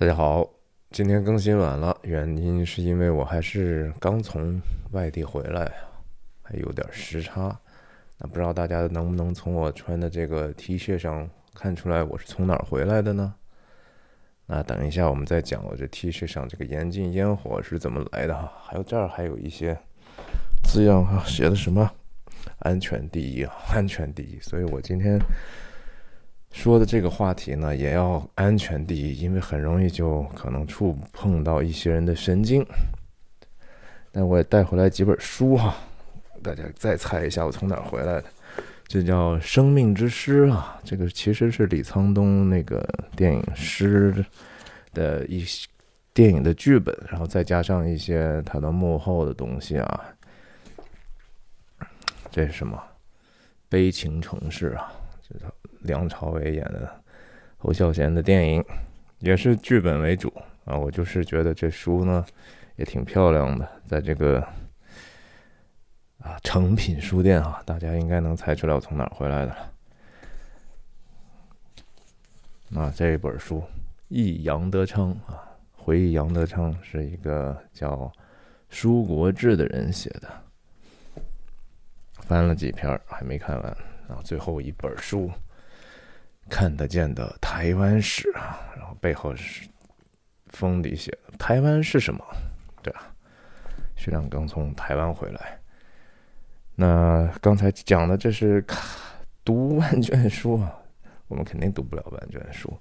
大家好，今天更新晚了，原因是因为我还是刚从外地回来，还有点时差。那不知道大家能不能从我穿的这个 T 恤上看出来我是从哪儿回来的呢？那等一下我们再讲我这 T 恤上这个严禁烟火是怎么来的哈。还有这儿还有一些字样哈，写的什么“安全第一”啊，“安全第一”。所以我今天。说的这个话题呢，也要安全第一，因为很容易就可能触碰到一些人的神经。但我也带回来几本书哈，大家再猜一下我从哪儿回来的？这叫《生命之诗》啊，这个其实是李沧东那个电影《诗》的一些电影的剧本，然后再加上一些他的幕后的东西啊。这是什么？悲情城市啊，梁朝伟演的侯孝贤的电影，也是剧本为主啊。我就是觉得这书呢也挺漂亮的，在这个啊诚品书店啊，大家应该能猜出来我从哪儿回来的了。啊，这本书《忆杨德昌》啊，回忆杨德昌是一个叫舒国志的人写的，翻了几篇还没看完啊，最后一本书。看得见的台湾史啊，然后背后是封底写的台湾是什么？对啊，徐亮刚从台湾回来。那刚才讲的这是读万卷书啊，我们肯定读不了万卷书，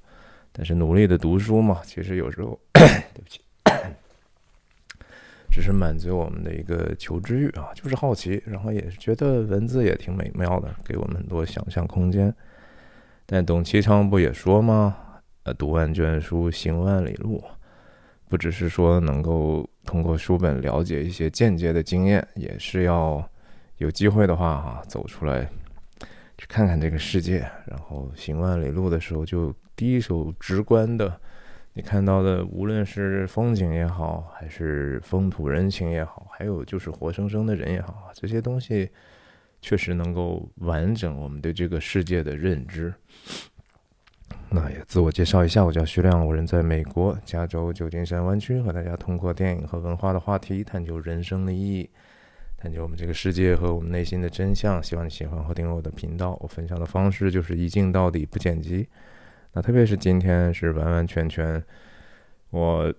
但是努力的读书嘛，其实有时候 对不起，只是满足我们的一个求知欲啊，就是好奇，然后也是觉得文字也挺美妙的，给我们很多想象空间。但董其昌不也说吗？呃，读万卷书，行万里路，不只是说能够通过书本了解一些间接的经验，也是要有机会的话哈，走出来去看看这个世界。然后行万里路的时候，就第一手直观的，你看到的，无论是风景也好，还是风土人情也好，还有就是活生生的人也好，这些东西。确实能够完整我们对这个世界的认知。那也自我介绍一下，我叫徐亮，我人在美国加州旧金山湾区，和大家通过电影和文化的话题，探究人生的意义，探究我们这个世界和我们内心的真相。希望你喜欢和订阅我的频道。我分享的方式就是一镜到底，不剪辑。那特别是今天是完完全全，我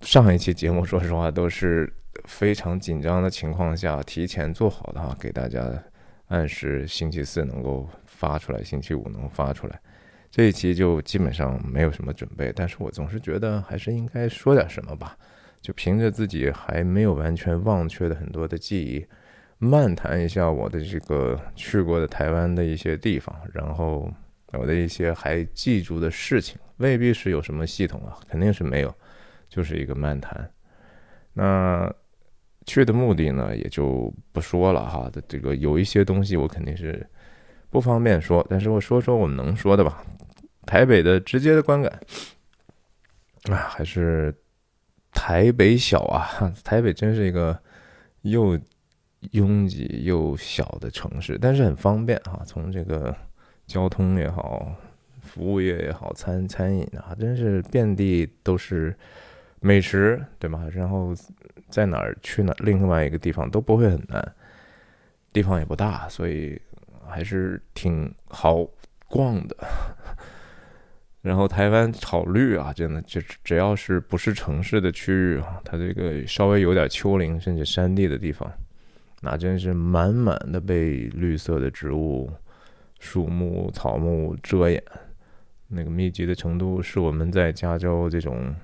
上一期节目说实话都是。非常紧张的情况下，提前做好的哈，给大家按时星期四能够发出来，星期五能发出来。这一期就基本上没有什么准备，但是我总是觉得还是应该说点什么吧。就凭着自己还没有完全忘却的很多的记忆，漫谈一下我的这个去过的台湾的一些地方，然后我的一些还记住的事情，未必是有什么系统啊，肯定是没有，就是一个漫谈。那。去的目的呢，也就不说了哈。这个有一些东西我肯定是不方便说，但是我说说我们能说的吧。台北的直接的观感啊，还是台北小啊。台北真是一个又拥挤又小的城市，但是很方便哈。从这个交通也好，服务业也好，餐餐饮啊，真是遍地都是。美食对吧？然后在哪儿去哪另外一个地方都不会很难，地方也不大，所以还是挺好逛的。然后台湾草绿啊，真的就只要是不是城市的区域啊，它这个稍微有点丘陵甚至山地的地方，那真是满满的被绿色的植物、树木、草木遮掩，那个密集的程度是我们在加州这种。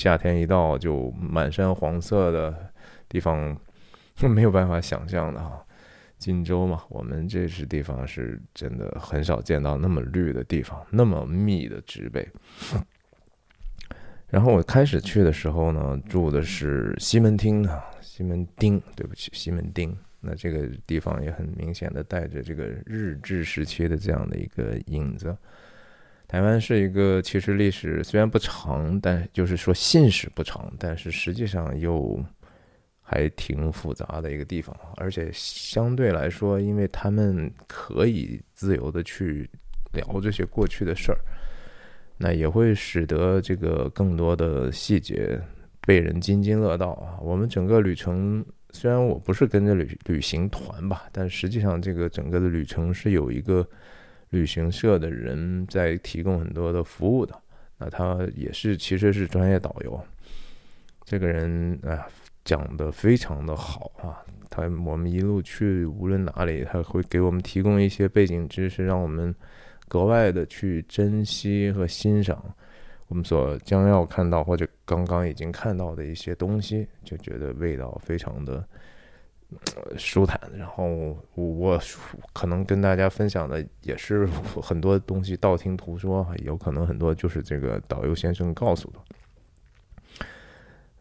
夏天一到就满山黄色的地方，没有办法想象的哈。荆州嘛，我们这是地方是真的很少见到那么绿的地方，那么密的植被。然后我开始去的时候呢，住的是西门町啊，西门町，对不起，西门町。那这个地方也很明显的带着这个日治时期的这样的一个影子。台湾是一个其实历史虽然不长，但就是说信史不长，但是实际上又还挺复杂的一个地方。而且相对来说，因为他们可以自由的去聊这些过去的事儿，那也会使得这个更多的细节被人津津乐道啊。我们整个旅程虽然我不是跟着旅旅行团吧，但实际上这个整个的旅程是有一个旅行社的人在提供很多的服务的。那他也是其实是专业导游，这个人啊讲的非常的好啊。他我们一路去无论哪里，他会给我们提供一些背景知识，让我们。格外的去珍惜和欣赏我们所将要看到或者刚刚已经看到的一些东西，就觉得味道非常的舒坦。然后我可能跟大家分享的也是很多东西道听途说，有可能很多就是这个导游先生告诉的。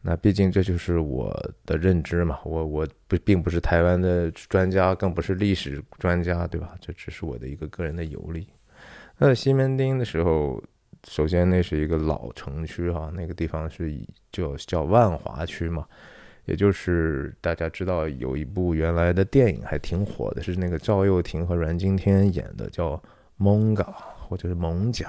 那毕竟这就是我的认知嘛，我我不并不是台湾的专家，更不是历史专家，对吧？这只是我的一个个人的游历。那西门町的时候，首先那是一个老城区哈，那个地方是以就叫万华区嘛，也就是大家知道有一部原来的电影还挺火的，是那个赵又廷和阮经天演的，叫《蒙嘎》或者是《蒙甲》，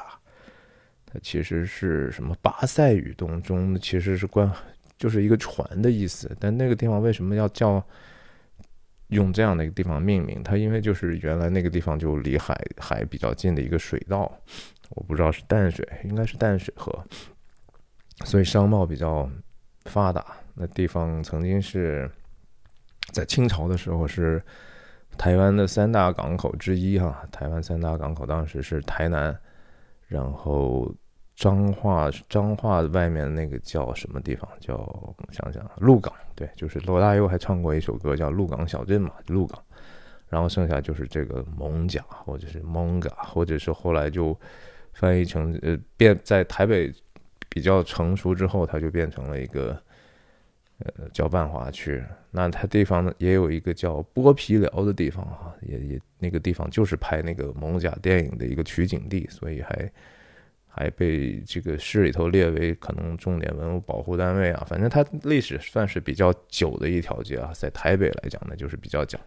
它其实是什么巴塞语当中其实是关就是一个船的意思，但那个地方为什么要叫？用这样的一个地方命名，它因为就是原来那个地方就离海海比较近的一个水道，我不知道是淡水，应该是淡水河，所以商贸比较发达。那地方曾经是在清朝的时候是台湾的三大港口之一哈，台湾三大港口当时是台南，然后。彰化，彰化外面那个叫什么地方？叫想想，鹿港。对，就是罗大佑还唱过一首歌叫《鹿港小镇》嘛，鹿港。然后剩下就是这个蒙甲，或者是蒙嘎，或者是后来就翻译成呃变在台北比较成熟之后，它就变成了一个呃叫万华区。那它地方呢也有一个叫剥皮寮的地方哈，也也那个地方就是拍那个蒙甲电影的一个取景地，所以还。还被这个市里头列为可能重点文物保护单位啊，反正它历史算是比较久的一条街啊，在台北来讲呢，就是比较久。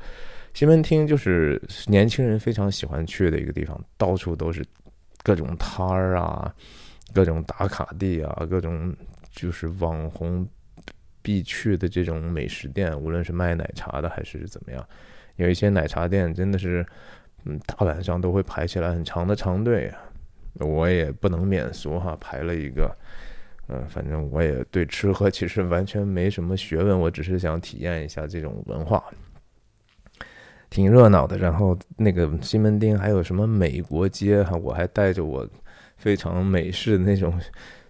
西门町就是年轻人非常喜欢去的一个地方，到处都是各种摊儿啊，各种打卡地啊，各种就是网红必去的这种美食店，无论是卖奶茶的还是怎么样，有一些奶茶店真的是，嗯，大晚上都会排起来很长的长队啊。我也不能免俗哈，排了一个，嗯，反正我也对吃喝其实完全没什么学问，我只是想体验一下这种文化，挺热闹的。然后那个西门町还有什么美国街哈，我还戴着我非常美式的那种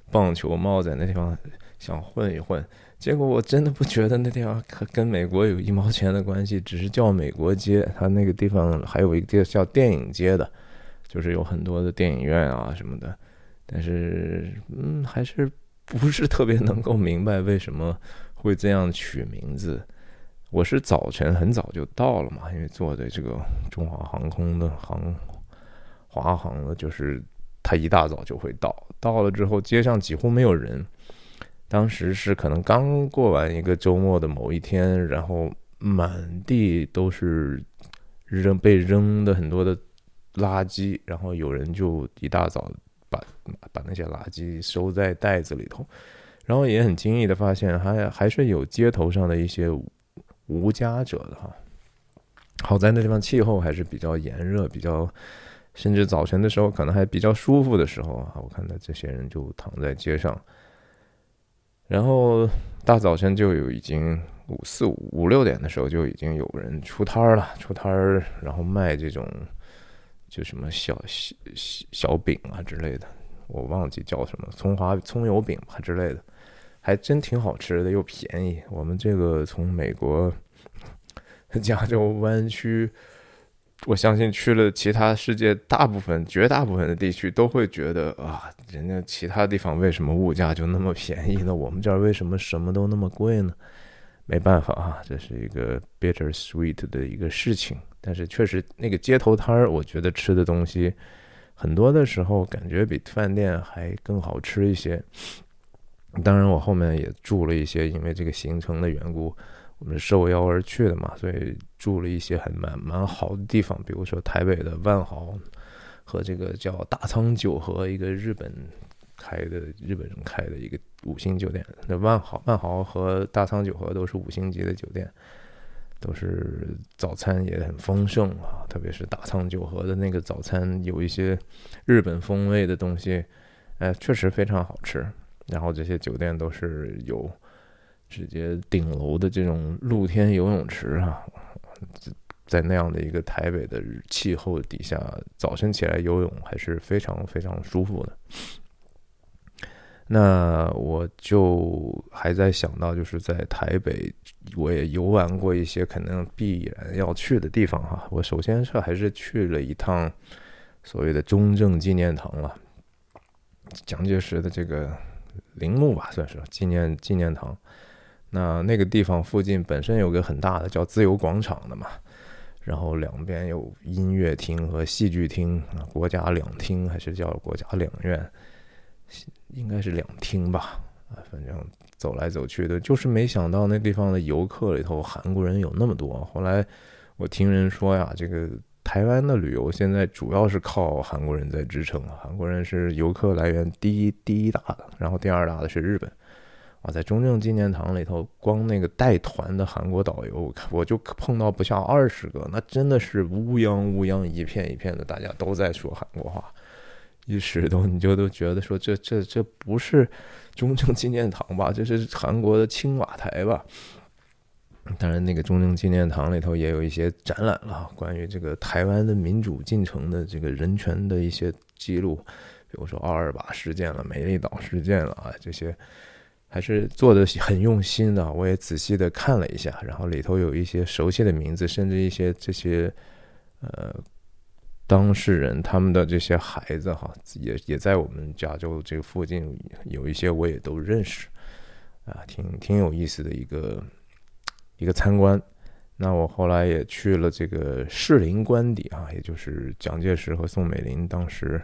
棒球帽在那地方想混一混，结果我真的不觉得那地方跟美国有一毛钱的关系，只是叫美国街。它那个地方还有一个叫电影街的。就是有很多的电影院啊什么的，但是嗯，还是不是特别能够明白为什么会这样取名字。我是早晨很早就到了嘛，因为坐的这个中华航空的航华航的，就是他一大早就会到，到了之后街上几乎没有人。当时是可能刚过完一个周末的某一天，然后满地都是扔被扔的很多的。垃圾，然后有人就一大早把把那些垃圾收在袋子里头，然后也很惊异的发现，还还是有街头上的一些无家者的哈。好在那地方气候还是比较炎热，比较甚至早晨的时候可能还比较舒服的时候啊，我看到这些人就躺在街上，然后大早晨就有已经五四五五六点的时候就已经有人出摊儿了，出摊儿然后卖这种。就什么小小小饼啊之类的，我忘记叫什么葱花葱油饼吧之类的，还真挺好吃的，又便宜。我们这个从美国 加州湾区，我相信去了其他世界大部分、绝大部分的地区，都会觉得啊，人家其他地方为什么物价就那么便宜呢？我们这儿为什么什么都那么贵呢？没办法啊，这是一个 bitter sweet 的一个事情。但是确实，那个街头摊儿，我觉得吃的东西很多的时候，感觉比饭店还更好吃一些。当然，我后面也住了一些，因为这个行程的缘故，我们受邀而去的嘛，所以住了一些很蛮蛮好的地方，比如说台北的万豪和这个叫大仓久和一个日本开的日本人开的一个五星酒店。那万豪万豪和大仓久和都是五星级的酒店，都是早餐也很丰盛啊，特别是大仓久和的那个早餐有一些日本风味的东西，哎，确实非常好吃。然后这些酒店都是有直接顶楼的这种露天游泳池啊，在那样的一个台北的气候底下，早晨起来游泳还是非常非常舒服的。那我就还在想到，就是在台北，我也游玩过一些可能必然要去的地方哈。我首先是还是去了一趟所谓的中正纪念堂了，蒋介石的这个。陵墓吧，算是纪念纪念堂。那那个地方附近本身有个很大的叫自由广场的嘛，然后两边有音乐厅和戏剧厅啊，国家两厅还是叫国家两院，应该是两厅吧啊，反正走来走去的，就是没想到那地方的游客里头韩国人有那么多。后来我听人说呀，这个。台湾的旅游现在主要是靠韩国人在支撑，韩国人是游客来源第一第一大的，然后第二大的是日本。啊，在中正纪念堂里头，光那个带团的韩国导游，我就碰到不下二十个，那真的是乌泱乌泱一片一片的，大家都在说韩国话，一时都你就都觉得说这这这不是中正纪念堂吧？这是韩国的青瓦台吧？当然，那个中正纪念堂里头也有一些展览了，关于这个台湾的民主进程的这个人权的一些记录，比如说二二八事件了、美丽岛事件了啊，这些还是做的很用心的。我也仔细的看了一下，然后里头有一些熟悉的名字，甚至一些这些呃当事人他们的这些孩子哈，也也在我们加州这个附近有一些我也都认识啊，挺挺有意思的一个。一个参观，那我后来也去了这个士林官邸啊，也就是蒋介石和宋美龄当时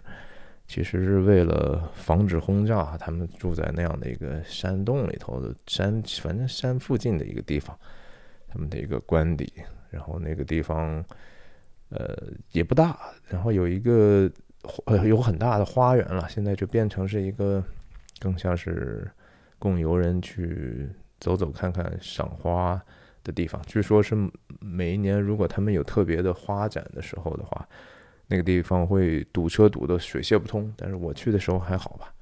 其实是为了防止轰炸，他们住在那样的一个山洞里头的山，反正山附近的一个地方，他们的一个官邸。然后那个地方呃也不大，然后有一个呃有很大的花园了，现在就变成是一个更像是供游人去走走看看赏花。的地方，据说是每一年，如果他们有特别的花展的时候的话，那个地方会堵车堵得水泄不通。但是我去的时候还好吧，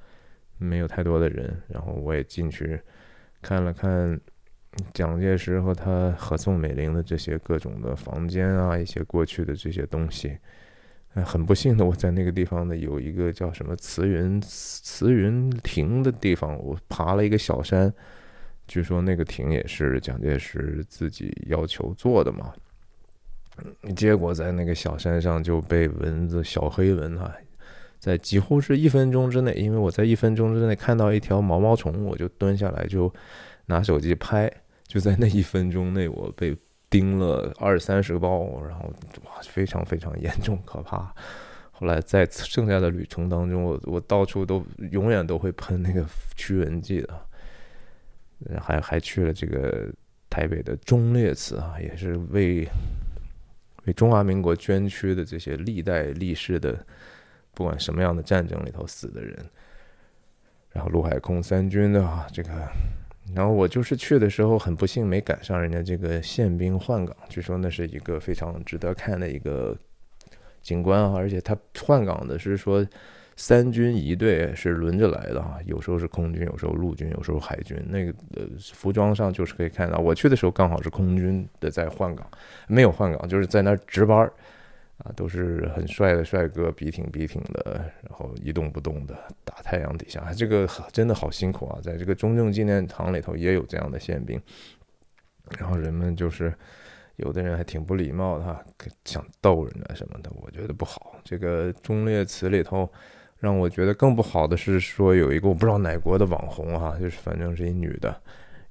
没有太多的人。然后我也进去看了看蒋介石和他和宋美龄的这些各种的房间啊，一些过去的这些东西。很不幸的，我在那个地方呢有一个叫什么慈云慈云亭的地方，我爬了一个小山。据说那个亭也是蒋介石自己要求做的嘛，结果在那个小山上就被蚊子小黑蚊啊，在几乎是一分钟之内，因为我在一分钟之内看到一条毛毛虫，我就蹲下来就拿手机拍，就在那一分钟内我被叮了二三十个包，然后哇非常非常严重可怕。后来在剩下的旅程当中，我我到处都永远都会喷那个驱蚊剂的。还还去了这个台北的忠烈祠啊，也是为为中华民国捐躯的这些历代历世的，不管什么样的战争里头死的人，然后陆海空三军的啊，这个，然后我就是去的时候很不幸没赶上人家这个宪兵换岗，据说那是一个非常值得看的一个景观啊，而且他换岗的是说。三军一队是轮着来的哈，有时候是空军，有时候陆军，有时候海军。那个呃，服装上就是可以看到，我去的时候刚好是空军的在换岗，没有换岗，就是在那儿值班儿啊，都是很帅的帅哥，笔挺笔挺的，然后一动不动的大太阳底下，这个真的好辛苦啊！在这个中正纪念堂里头也有这样的宪兵，然后人们就是有的人还挺不礼貌的，想逗人啊什么的，我觉得不好。这个忠烈祠里头。让我觉得更不好的是说有一个我不知道哪国的网红哈，就是反正是一女的，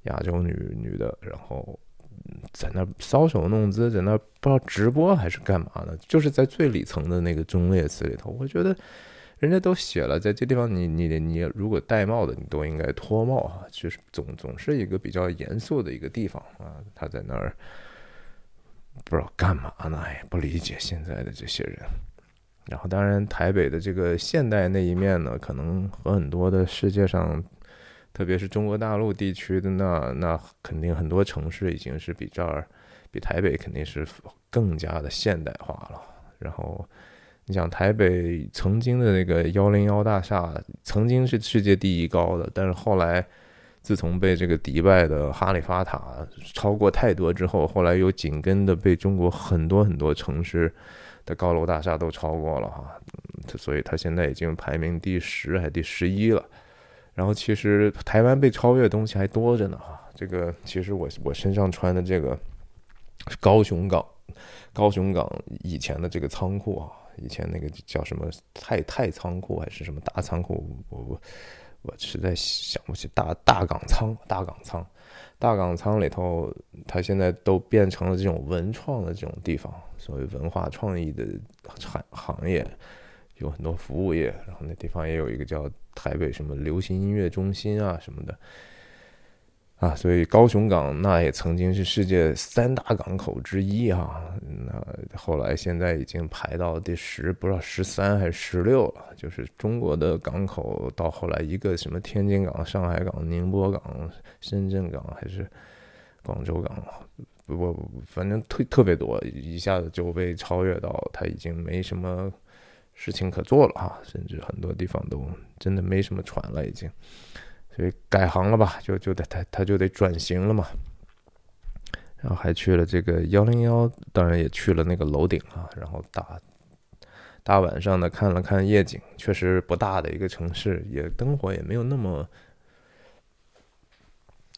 亚洲女女的，然后在那搔首弄姿，在那不知道直播还是干嘛呢？就是在最里层的那个忠烈祠里头，我觉得人家都写了，在这地方你你你如果戴帽的，你都应该脱帽啊，就是总总是一个比较严肃的一个地方啊，他在那儿不知道干嘛呢？哎，不理解现在的这些人。然后当然台北的这个现代那一面呢，可能和很多的世界上，特别是中国大陆地区的那那肯定很多城市已经是比这儿比台北肯定是更加的现代化了。然后你想台北曾经的那个幺零幺大厦，曾经是世界第一高的，但是后来。自从被这个迪拜的哈利法塔超过太多之后，后来又紧跟的被中国很多很多城市的高楼大厦都超过了哈，所以它现在已经排名第十还第十一了。然后其实台湾被超越的东西还多着呢哈。这个其实我我身上穿的这个高雄港，高雄港以前的这个仓库啊，以前那个叫什么太太仓库还是什么大仓库，我我。我实在想不起大大港仓，大港仓，大港仓里头，它现在都变成了这种文创的这种地方，所谓文化创意的产行业，有很多服务业，然后那地方也有一个叫台北什么流行音乐中心啊什么的。啊，所以高雄港那也曾经是世界三大港口之一哈，那后来现在已经排到第十，不知道十三还是十六了。就是中国的港口到后来一个什么天津港、上海港、宁波港、深圳港还是广州港，不不，反正特特别多，一下子就被超越到，它已经没什么事情可做了哈，甚至很多地方都真的没什么船了已经。所以改行了吧，就就得他他就得转型了嘛。然后还去了这个幺零幺，当然也去了那个楼顶啊。然后大大晚上的看了看夜景，确实不大的一个城市，也灯火也没有那么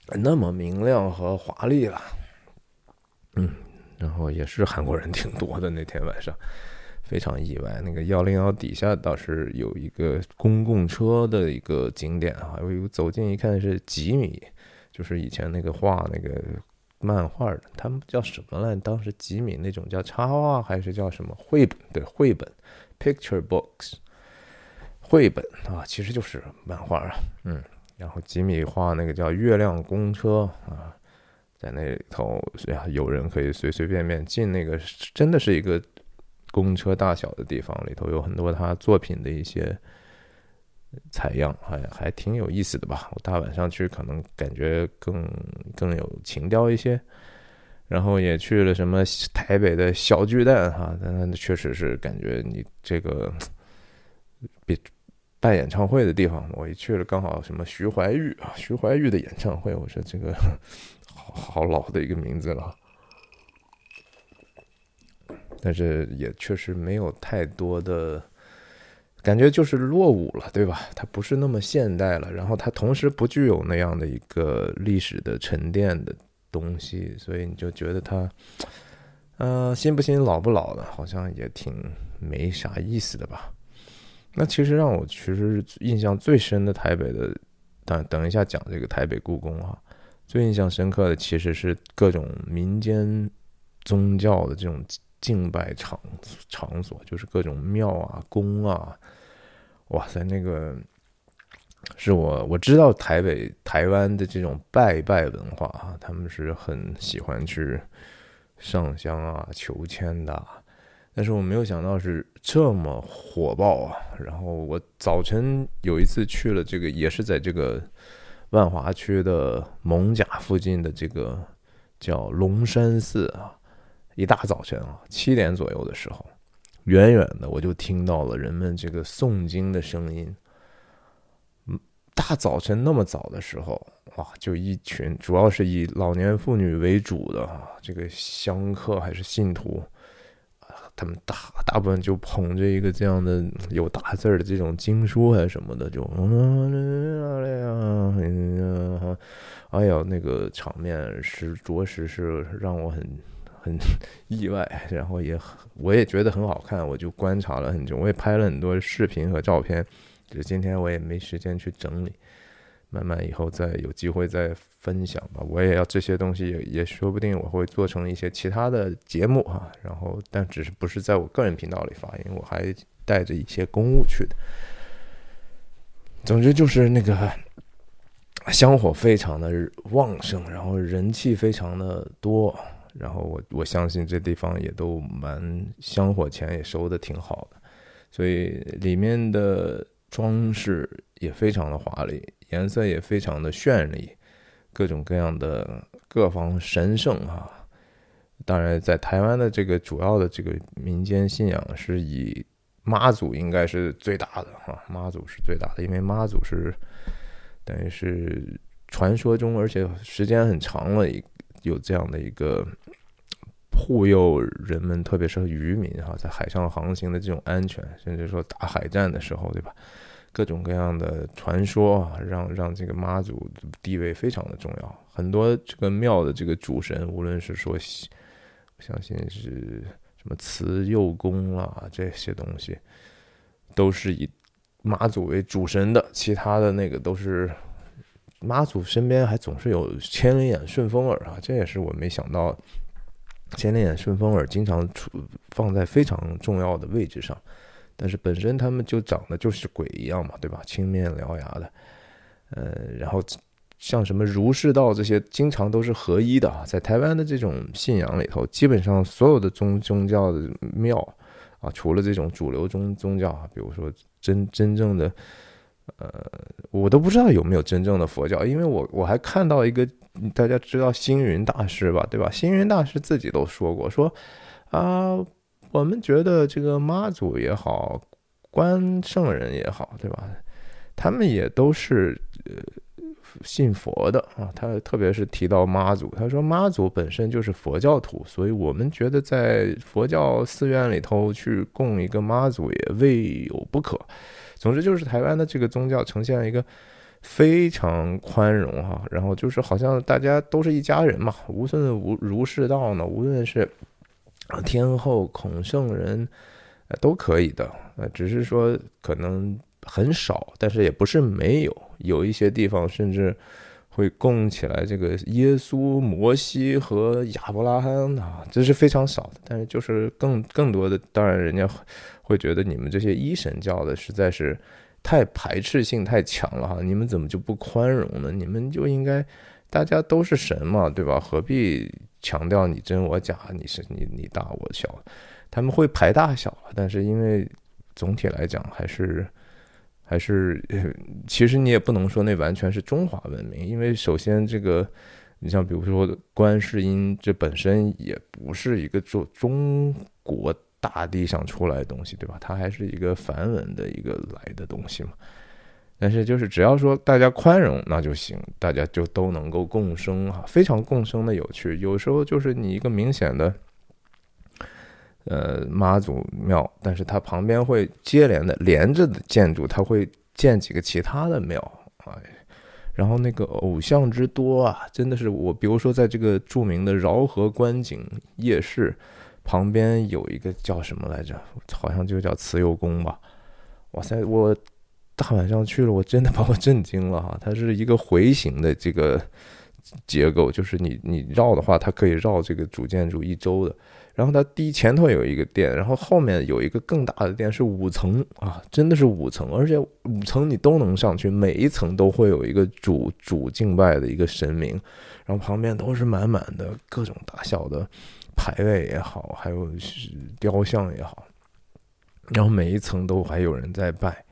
那么明亮和华丽了。嗯，然后也是韩国人挺多的那天晚上。非常意外，那个幺零幺底下倒是有一个公共车的一个景点啊，我走近一看是吉米，就是以前那个画那个漫画的，他们叫什么来？当时吉米那种叫插画还是叫什么绘本？对，绘本，picture books，绘本啊，其实就是漫画啊，嗯，然后吉米画那个叫月亮公车啊，在那里头呀，有人可以随随便便进那个，真的是一个。公车大小的地方里头有很多他作品的一些采样，还还挺有意思的吧。我大晚上去可能感觉更更有情调一些。然后也去了什么台北的小巨蛋哈，但确实是感觉你这个比办演唱会的地方，我一去了刚好什么徐怀钰啊，徐怀钰的演唱会，我说这个好好老的一个名字了。但是也确实没有太多的感觉，就是落伍了，对吧？它不是那么现代了，然后它同时不具有那样的一个历史的沉淀的东西，所以你就觉得它，呃，新不新，老不老的，好像也挺没啥意思的吧？那其实让我其实印象最深的台北的，等等一下讲这个台北故宫哈，最印象深刻的其实是各种民间宗教的这种。敬拜场场所就是各种庙啊、宫啊，哇塞，那个是我我知道台北、台湾的这种拜拜文化啊，他们是很喜欢去上香啊、求签的，但是我没有想到是这么火爆啊。然后我早晨有一次去了这个，也是在这个万华区的蒙甲附近的这个叫龙山寺啊。一大早晨啊，七点左右的时候，远远的我就听到了人们这个诵经的声音。嗯，大早晨那么早的时候，哇，就一群主要是以老年妇女为主的啊，这个香客还是信徒啊，他们大大部分就捧着一个这样的有大字的这种经书还是什么的，就哎呀，那个场面是着实是让我很。很 意外，然后也我也觉得很好看，我就观察了很久，我也拍了很多视频和照片，就今天我也没时间去整理，慢慢以后再有机会再分享吧。我也要这些东西也也说不定我会做成一些其他的节目哈，然后但只是不是在我个人频道里发，因为我还带着一些公务去的。总之就是那个香火非常的旺盛，然后人气非常的多。然后我我相信这地方也都蛮香火钱也收的挺好的，所以里面的装饰也非常的华丽，颜色也非常的绚丽，各种各样的各方神圣哈。当然，在台湾的这个主要的这个民间信仰是以妈祖应该是最大的哈，妈祖是最大的，因为妈祖是等于是传说中，而且时间很长了，有这样的一个护佑人们，特别是渔民哈，在海上航行的这种安全，甚至说打海战的时候，对吧？各种各样的传说啊，让让这个妈祖地位非常的重要，很多这个庙的这个主神，无论是说。我相信是什么慈幼宫啦，这些东西都是以妈祖为主神的，其他的那个都是妈祖身边还总是有千里眼、顺风耳啊，这也是我没想到，千里眼、顺风耳经常出放在非常重要的位置上，但是本身他们就长得就是鬼一样嘛，对吧？青面獠牙的，呃，然后。像什么儒释道这些，经常都是合一的啊。在台湾的这种信仰里头，基本上所有的宗宗教的庙啊，除了这种主流宗宗教啊，比如说真真正的，呃，我都不知道有没有真正的佛教，因为我我还看到一个，大家知道星云大师吧，对吧？星云大师自己都说过，说啊，我们觉得这个妈祖也好，关圣人也好，对吧？他们也都是呃。信佛的啊，他特别是提到妈祖，他说妈祖本身就是佛教徒，所以我们觉得在佛教寺院里头去供一个妈祖也未有不可。总之就是台湾的这个宗教呈现了一个非常宽容哈，然后就是好像大家都是一家人嘛，无论无儒释道呢，无论是天后孔圣人，都可以的，呃，只是说可能。很少，但是也不是没有，有一些地方甚至会供起来这个耶稣、摩西和亚伯拉罕啊，这是非常少的。但是就是更更多的，当然人家会觉得你们这些一神教的实在是太排斥性太强了哈，你们怎么就不宽容呢？你们就应该大家都是神嘛，对吧？何必强调你真我假，你是你你大我小？他们会排大小，但是因为总体来讲还是。还是，其实你也不能说那完全是中华文明，因为首先这个，你像比如说观世音，这本身也不是一个中中国大地上出来的东西，对吧？它还是一个梵文的一个来的东西嘛。但是就是只要说大家宽容，那就行，大家就都能够共生啊，非常共生的有趣。有时候就是你一个明显的。呃，妈祖庙，但是它旁边会接连的连着的建筑，它会建几个其他的庙啊，然后那个偶像之多啊，真的是我，比如说在这个著名的饶河观景夜市旁边有一个叫什么来着？好像就叫慈幼宫吧。哇塞，我大晚上去了，我真的把我震惊了哈！它是一个回形的这个结构，就是你你绕的话，它可以绕这个主建筑一周的。然后它第一前头有一个殿，然后后面有一个更大的殿，是五层啊，真的是五层，而且五层你都能上去，每一层都会有一个主主敬拜的一个神明，然后旁边都是满满的各种大小的牌位也好，还有雕像也好，然后每一层都还有人在拜，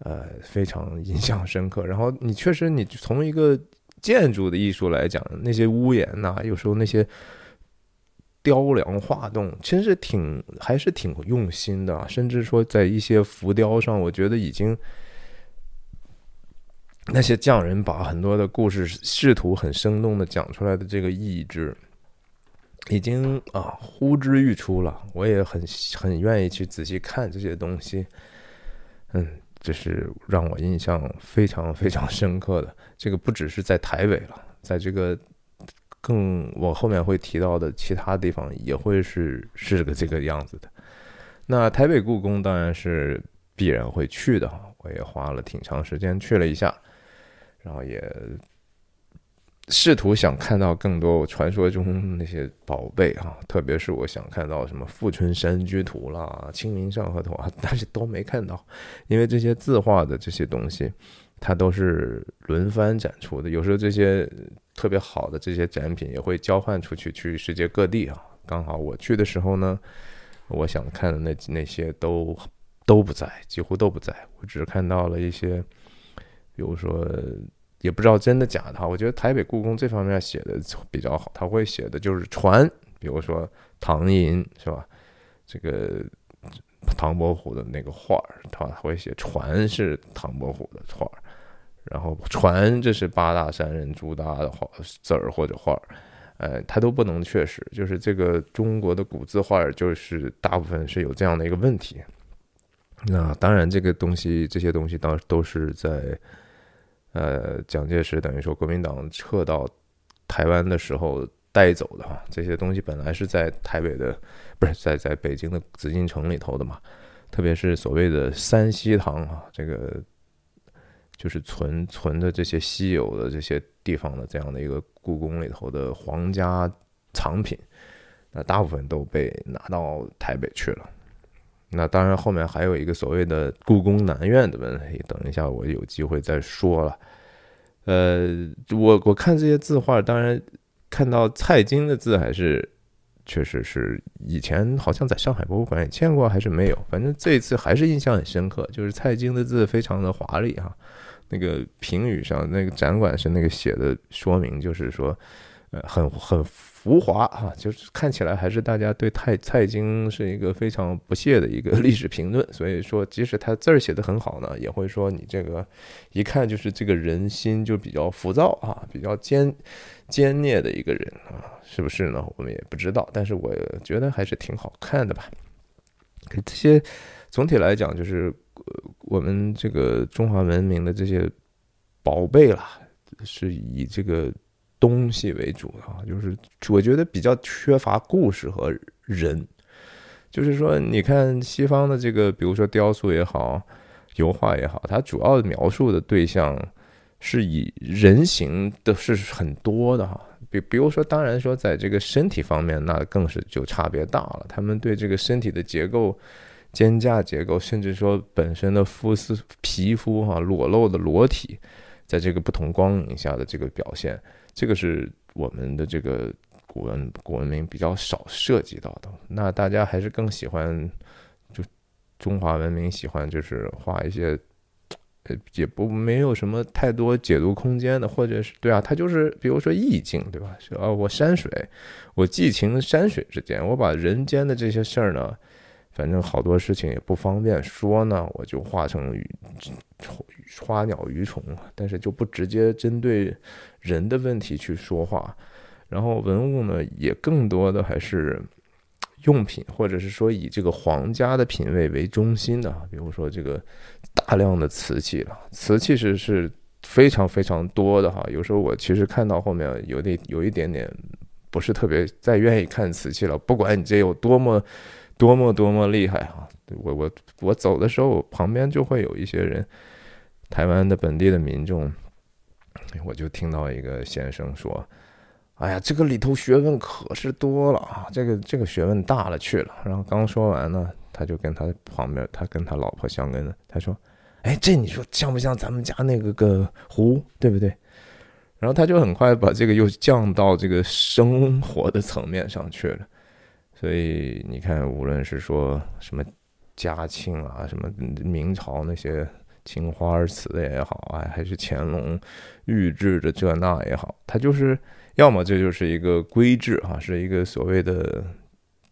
呃，非常印象深刻。然后你确实，你从一个建筑的艺术来讲，那些屋檐呐，有时候那些。雕梁画栋其实挺还是挺用心的，甚至说在一些浮雕上，我觉得已经那些匠人把很多的故事试图很生动的讲出来的这个意志，已经啊呼之欲出了。我也很很愿意去仔细看这些东西，嗯，这是让我印象非常非常深刻的。这个不只是在台北了，在这个。更我后面会提到的其他地方也会是是个这个样子的。那台北故宫当然是必然会去的哈，我也花了挺长时间去了一下，然后也试图想看到更多传说中那些宝贝哈，特别是我想看到什么富春山居图啦、清明上河图啊，但是都没看到，因为这些字画的这些东西。它都是轮番展出的，有时候这些特别好的这些展品也会交换出去，去世界各地啊。刚好我去的时候呢，我想看的那那些都都不在，几乎都不在。我只看到了一些，比如说，也不知道真的假的。我觉得台北故宫这方面写的比较好，他会写的就是船，比如说唐寅是吧？这个唐伯虎的那个画儿，他会写船是唐伯虎的画儿，然后传这是八大山人朱大的画字儿或者画儿。呃，它都不能确实，就是这个中国的古字画儿，就是大部分是有这样的一个问题。那当然，这个东西，这些东西，当都是在呃蒋介石等于说国民党撤到台湾的时候带走的哈。这些东西本来是在台北的，不是在在北京的紫禁城里头的嘛。特别是所谓的三希堂啊，这个就是存存的这些稀有的这些地方的这样的一个。故宫里头的皇家藏品，那大部分都被拿到台北去了。那当然，后面还有一个所谓的故宫南院的问题，等一下我有机会再说了。呃，我我看这些字画，当然看到蔡京的字，还是确实是以前好像在上海博物馆也见过，还是没有。反正这一次还是印象很深刻，就是蔡京的字非常的华丽哈。那个评语上，那个展馆是那个写的说明，就是说，呃，很很浮华啊，就是看起来还是大家对蔡蔡京是一个非常不屑的一个 历史评论。所以说，即使他字儿写的很好呢，也会说你这个一看就是这个人心就比较浮躁啊，比较奸奸孽的一个人啊，是不是呢？我们也不知道，但是我觉得还是挺好看的吧。可这些总体来讲就是。我们这个中华文明的这些宝贝啦，是以这个东西为主啊，就是我觉得比较缺乏故事和人。就是说，你看西方的这个，比如说雕塑也好，油画也好，它主要描述的对象是以人形的是很多的哈。比比如说，当然说在这个身体方面，那更是就差别大了。他们对这个身体的结构。肩架结构，甚至说本身的肤色、皮肤哈裸露的裸体，在这个不同光影下的这个表现，这个是我们的这个古文古文明比较少涉及到的。那大家还是更喜欢，就中华文明喜欢就是画一些，呃，也不没有什么太多解读空间的，或者是对啊，它就是比如说意境，对吧？啊，我山水，我寄情山水之间，我把人间的这些事儿呢。反正好多事情也不方便说呢，我就画成花鸟鱼虫，但是就不直接针对人的问题去说话。然后文物呢，也更多的还是用品，或者是说以这个皇家的品味为中心的，比如说这个大量的瓷器了，瓷器是是非常非常多的哈。有时候我其实看到后面有点有一点点不是特别再愿意看瓷器了，不管你这有多么。多么多么厉害啊！我我我走的时候，旁边就会有一些人，台湾的本地的民众，我就听到一个先生说：“哎呀，这个里头学问可是多了啊，这个这个学问大了去了。”然后刚说完呢，他就跟他旁边，他跟他老婆相跟的，他说：“哎，这你说像不像咱们家那个个湖，对不对？”然后他就很快把这个又降到这个生活的层面上去了。所以你看，无论是说什么嘉庆啊，什么明朝那些青花瓷也好啊，还是乾隆御制的这那也好，它就是要么这就是一个规制啊，是一个所谓的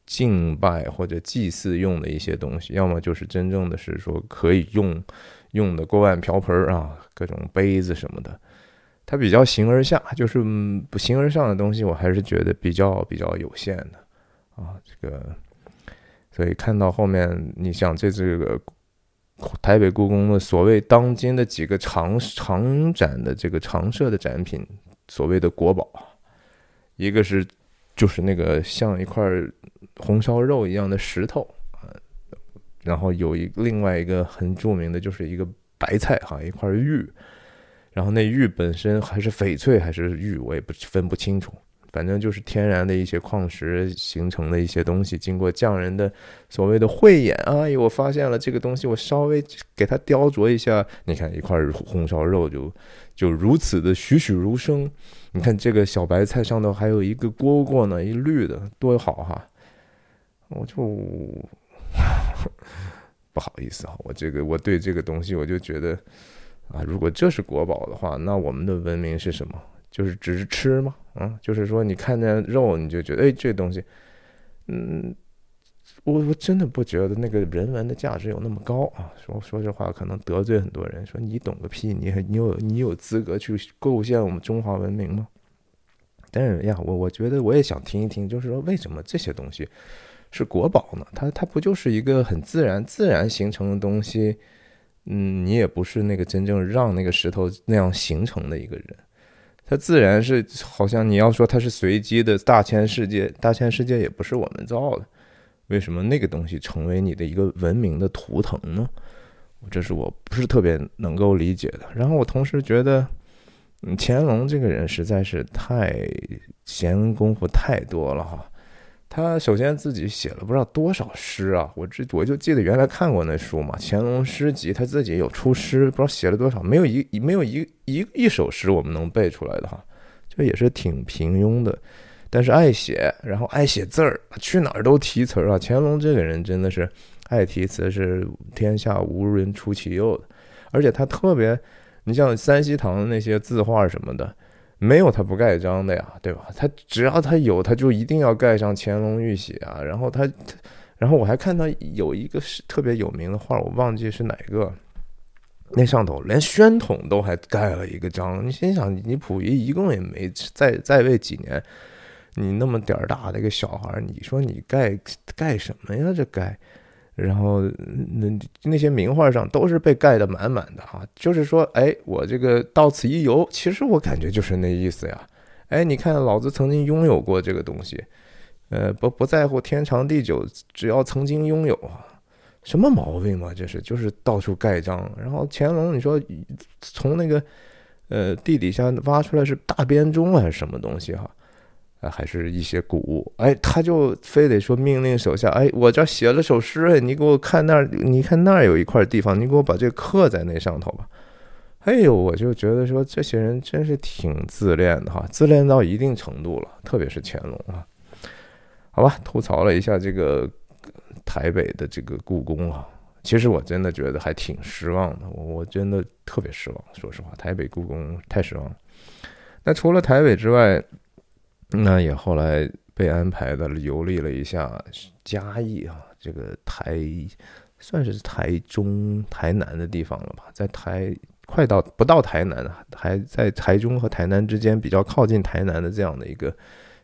敬拜或者祭祀用的一些东西，要么就是真正的是说可以用用的锅碗瓢盆啊，各种杯子什么的，它比较形而下，就是不形而上的东西，我还是觉得比较比较有限的。啊，这个，所以看到后面，你想这这个台北故宫的所谓当今的几个常常展的这个常设的展品，所谓的国宝，一个是就是那个像一块红烧肉一样的石头啊，然后有一另外一个很著名的就是一个白菜哈，一块玉，然后那玉本身还是翡翠还是玉，我也不分不清楚。反正就是天然的一些矿石形成的一些东西，经过匠人的所谓的慧眼啊，我发现了这个东西，我稍微给它雕琢一下，你看一块红烧肉就就如此的栩栩如生。你看这个小白菜上头还有一个蝈蝈呢，一绿的多好哈！我就 不好意思哈，我这个我对这个东西我就觉得啊，如果这是国宝的话，那我们的文明是什么？就是只是吃吗？啊，就是说你看见肉你就觉得哎这东西，嗯。我我真的不觉得那个人文的价值有那么高啊！说说实话，可能得罪很多人。说你懂个屁！你你有你有资格去构建我们中华文明吗？但是呀，我我觉得我也想听一听，就是说为什么这些东西是国宝呢？它它不就是一个很自然自然形成的东西？嗯，你也不是那个真正让那个石头那样形成的一个人，它自然是好像你要说它是随机的大千世界，大千世界也不是我们造的。为什么那个东西成为你的一个文明的图腾呢？这是我不是特别能够理解的。然后我同时觉得，嗯，乾隆这个人实在是太闲工夫太多了哈。他首先自己写了不知道多少诗啊，我这我就记得原来看过那书嘛，《乾隆诗集》，他自己有出诗，不知道写了多少，没有一没有一一一首诗我们能背出来的哈，这也是挺平庸的。但是爱写，然后爱写字儿，去哪儿都提词儿啊！乾隆这个人真的是爱题词，是天下无人出其右的。而且他特别，你像三希堂那些字画什么的，没有他不盖章的呀，对吧？他只要他有，他就一定要盖上乾隆御玺啊。然后他，然后我还看到有一个是特别有名的画，我忘记是哪个，那上头连宣统都还盖了一个章。你心想，你溥仪一共也没在在位几年。你那么点儿大的一个小孩，你说你盖盖什么呀？这盖，然后那那些名画上都是被盖得满满的哈。就是说，哎，我这个到此一游，其实我感觉就是那意思呀。哎，你看老子曾经拥有过这个东西，呃，不不在乎天长地久，只要曾经拥有啊，什么毛病嘛？这是就是到处盖章。然后乾隆，你说从那个呃地底下挖出来是大编钟还是什么东西哈？还是一些古物，哎，他就非得说命令手下，哎，我这写了首诗，哎，你给我看那儿，你看那儿有一块地方，你给我把这刻在那上头吧。哎呦，我就觉得说这些人真是挺自恋的哈，自恋到一定程度了，特别是乾隆啊。好吧，吐槽了一下这个台北的这个故宫啊，其实我真的觉得还挺失望的，我真的特别失望，说实话，台北故宫太失望了。那除了台北之外，那也后来被安排的游历了一下嘉义啊，这个台算是台中、台南的地方了吧，在台快到不到台南，还在台中和台南之间比较靠近台南的这样的一个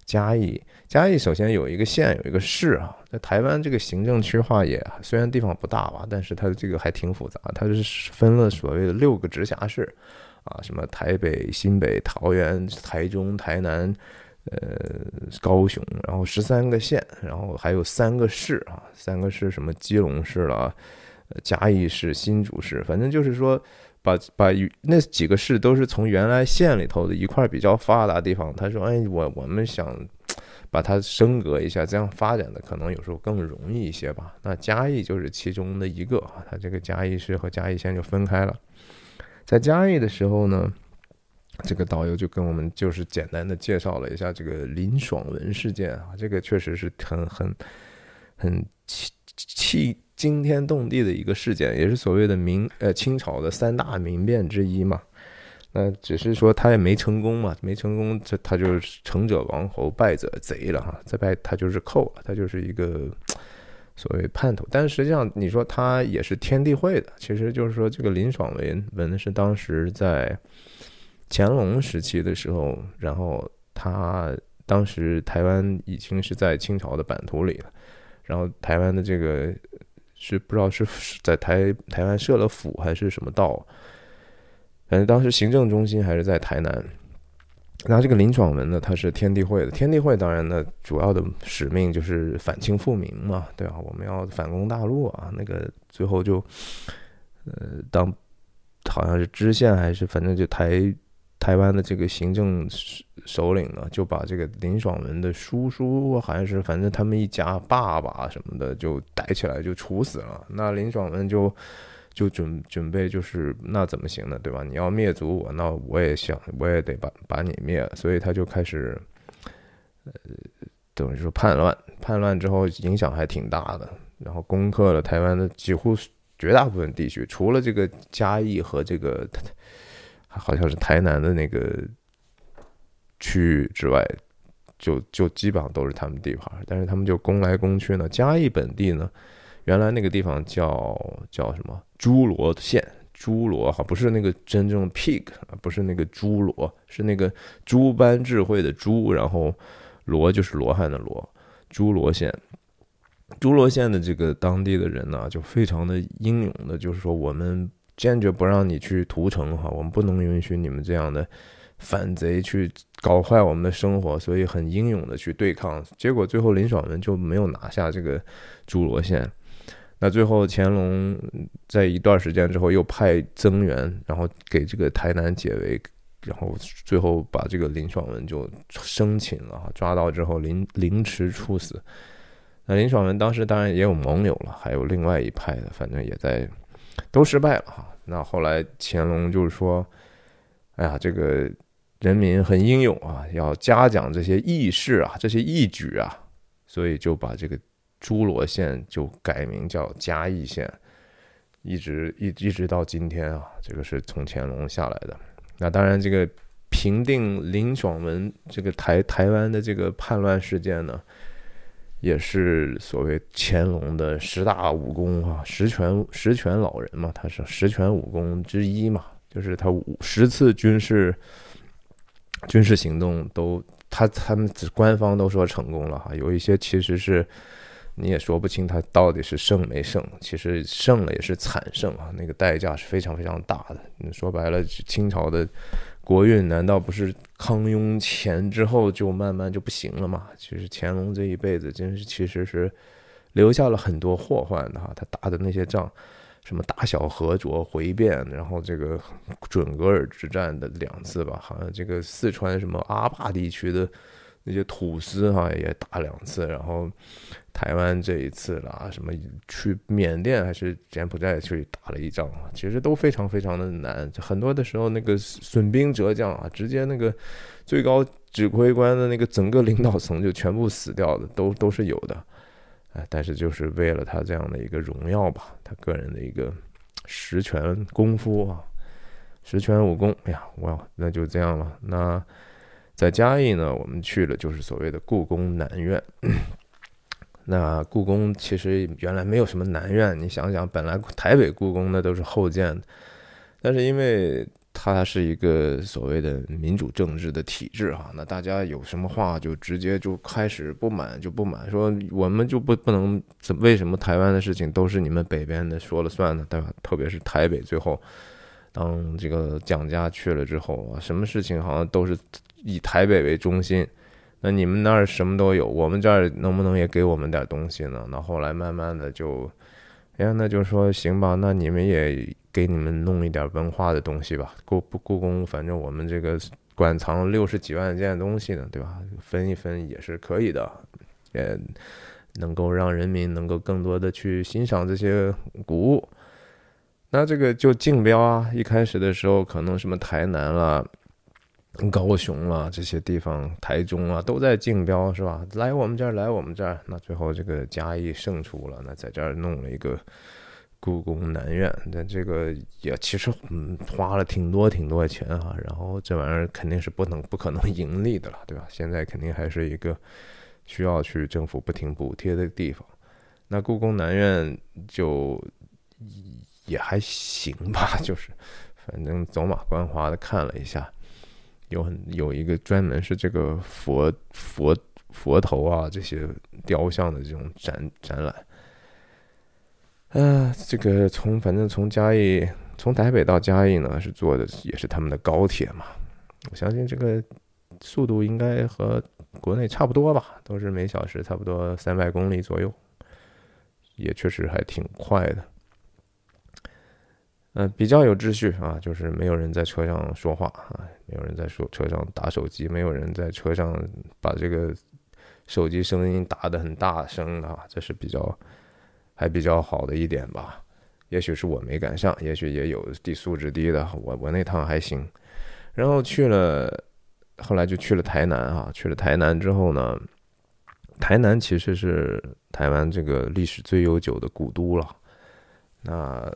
嘉义。嘉义首先有一个县，有一个市啊，在台湾这个行政区划也虽然地方不大吧，但是它这个还挺复杂，它是分了所谓的六个直辖市啊，什么台北、新北、桃园、台中、台南。呃，高雄，然后十三个县，然后还有三个市啊，三个市什么基隆市了，嘉义市、新竹市，反正就是说，把把那几个市都是从原来县里头的一块比较发达地方，他说，哎，我我们想把它升格一下，这样发展的可能有时候更容易一些吧。那嘉义就是其中的一个啊，它这个嘉义市和嘉义县就分开了。在嘉义的时候呢。这个导游就跟我们就是简单的介绍了一下这个林爽文事件啊，这个确实是很很很气气惊天动地的一个事件，也是所谓的明呃清朝的三大民变之一嘛。那只是说他也没成功嘛，没成功，这他就是成者王侯，败者贼了哈。再败他就是寇了，他就是一个所谓叛徒。但实际上你说他也是天地会的，其实就是说这个林爽文文是当时在。乾隆时期的时候，然后他当时台湾已经是在清朝的版图里了，然后台湾的这个是不知道是在台台湾设了府还是什么道，反正当时行政中心还是在台南。然后这个林爽文呢，他是天地会的，天地会当然呢主要的使命就是反清复明嘛，对吧？我们要反攻大陆啊，那个最后就呃当好像是知县还是反正就台。台湾的这个行政首领呢，就把这个林爽文的叔叔，好像是反正他们一家爸爸什么的，就逮起来就处死了。那林爽文就就准准备就是那怎么行呢？对吧？你要灭族我，那我也想我也得把把你灭。所以他就开始呃等于说叛乱，叛乱之后影响还挺大的，然后攻克了台湾的几乎绝大部分地区，除了这个嘉义和这个好像是台南的那个区域之外，就就基本上都是他们地盘。但是他们就攻来攻去呢。嘉义本地呢，原来那个地方叫叫什么？侏罗县。朱罗哈不是那个真正 pig 啊不是那个朱罗，是那个诸般智慧的诸，然后罗就是罗汉的罗，朱罗县。朱罗县的这个当地的人呢，就非常的英勇的，就是说我们坚决不让你去屠城哈，我们不能允许你们这样的反贼去搞坏我们的生活，所以很英勇的去对抗。结果最后林爽文就没有拿下这个朱罗县。那最后，乾隆在一段时间之后又派增援，然后给这个台南解围，然后最后把这个林爽文就生擒了，抓到之后凌凌迟处死。那林爽文当时当然也有盟友了，还有另外一派的，反正也在都失败了哈。那后来乾隆就是说：“哎呀，这个人民很英勇啊，要嘉奖这些义士啊，这些义举啊，所以就把这个。”诸罗县就改名叫嘉义县，一直一一直到今天啊，这个是从乾隆下来的。那当然，这个平定林爽文这个台台湾的这个叛乱事件呢，也是所谓乾隆的十大武功啊，十全十全老人嘛，他是十全武功之一嘛，就是他五十次军事军事行动都他他们官方都说成功了哈，有一些其实是。你也说不清他到底是胜没胜，其实胜了也是惨胜啊，那个代价是非常非常大的。你说白了，清朝的国运难道不是康雍乾之后就慢慢就不行了吗？其实乾隆这一辈子真是其实是留下了很多祸患的哈，他打的那些仗，什么大小和卓回变，然后这个准格尔之战的两次吧，好像这个四川什么阿坝地区的。那些土司哈也打两次，然后台湾这一次啦，什么去缅甸还是柬埔寨去打了一仗，其实都非常非常的难。很多的时候那个损兵折将啊，直接那个最高指挥官的那个整个领导层就全部死掉的，都都是有的。哎，但是就是为了他这样的一个荣耀吧，他个人的一个十全功夫啊，十全武功。哎呀，哇，那就这样了，那。在嘉义呢，我们去了就是所谓的故宫南院。那故宫其实原来没有什么南院，你想想，本来台北故宫那都是后建的，但是因为它是一个所谓的民主政治的体制哈，那大家有什么话就直接就开始不满就不满，说我们就不不能怎为什么台湾的事情都是你们北边的说了算呢？对吧？特别是台北最后。当这个蒋家去了之后啊，什么事情好像都是以台北为中心。那你们那儿什么都有，我们这儿能不能也给我们点东西呢？那后来慢慢的就，哎呀，那就说行吧，那你们也给你们弄一点文化的东西吧。故故宫，反正我们这个馆藏六十几万件东西呢，对吧？分一分也是可以的，也能够让人民能够更多的去欣赏这些古物。那这个就竞标啊，一开始的时候可能什么台南啦、高雄啊这些地方，台中啊都在竞标是吧？来我们这儿，来我们这儿。那最后这个嘉义胜出了，那在这儿弄了一个故宫南院。那这个也其实嗯花了挺多挺多钱哈。然后这玩意儿肯定是不能不可能盈利的了，对吧？现在肯定还是一个需要去政府不停补贴的地方。那故宫南院就。也还行吧，就是反正走马观花的看了一下，有很有一个专门是这个佛佛佛头啊这些雕像的这种展展览。嗯，这个从反正从嘉义从台北到嘉义呢是坐的也是他们的高铁嘛，我相信这个速度应该和国内差不多吧，都是每小时差不多三百公里左右，也确实还挺快的。嗯，比较有秩序啊，就是没有人在车上说话啊，没有人在说车上打手机，没有人在车上把这个手机声音打得很大声啊，这是比较还比较好的一点吧。也许是我没赶上，也许也有低素质低的，我我那趟还行。然后去了，后来就去了台南啊，去了台南之后呢，台南其实是台湾这个历史最悠久的古都了。那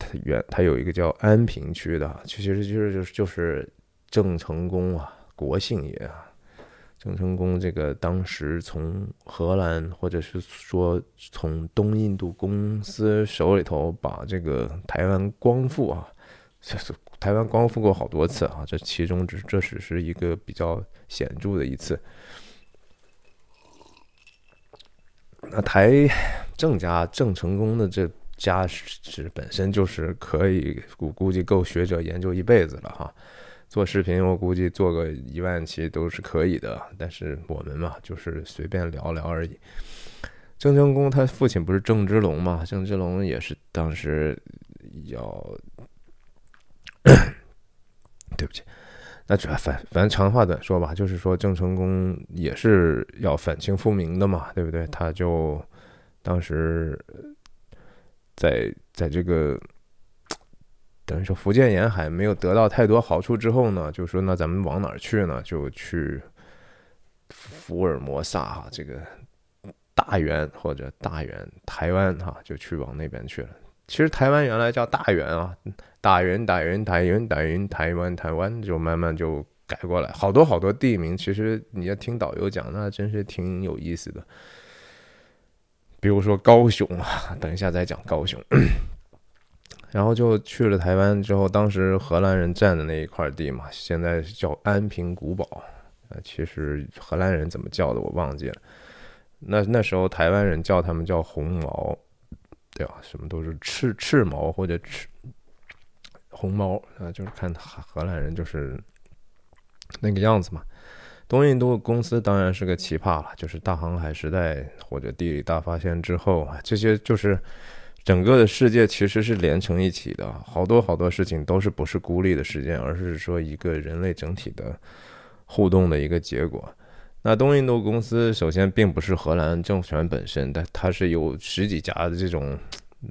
它原它有一个叫安平区的，其实就是就是就是郑成功啊，国姓爷啊。郑成功这个当时从荷兰或者是说从东印度公司手里头把这个台湾光复啊，这是台湾光复过好多次啊，这其中只这只是一个比较显著的一次。那台郑家郑成功的这家是本身就是可以估估计够学者研究一辈子了哈。做视频，我估计做个一万期都是可以的。但是我们嘛，就是随便聊聊而已。郑成功他父亲不是郑芝龙嘛？郑芝龙也是当时要，对不起，那主要反反正长话短说吧，就是说郑成功也是要反清复明的嘛，对不对？他就当时在在这个。等于说福建沿海没有得到太多好处之后呢，就说那咱们往哪儿去呢？就去福尔摩沙哈，这个大元或者大元台湾哈，就去往那边去了。其实台湾原来叫大元啊，大元大元台元大元台湾台湾，就慢慢就改过来。好多好多地名，其实你要听导游讲，那真是挺有意思的。比如说高雄啊，等一下再讲高雄。然后就去了台湾之后，当时荷兰人占的那一块地嘛，现在叫安平古堡。呃，其实荷兰人怎么叫的我忘记了。那那时候台湾人叫他们叫红毛，对吧？什么都是赤赤毛或者赤红毛啊，就是看荷兰人就是那个样子嘛。东印度公司当然是个奇葩了，就是大航海时代或者地理大发现之后，这些就是。整个的世界其实是连成一起的，好多好多事情都是不是孤立的事件，而是说一个人类整体的互动的一个结果。那东印度公司首先并不是荷兰政权本身，但它是由十几家的这种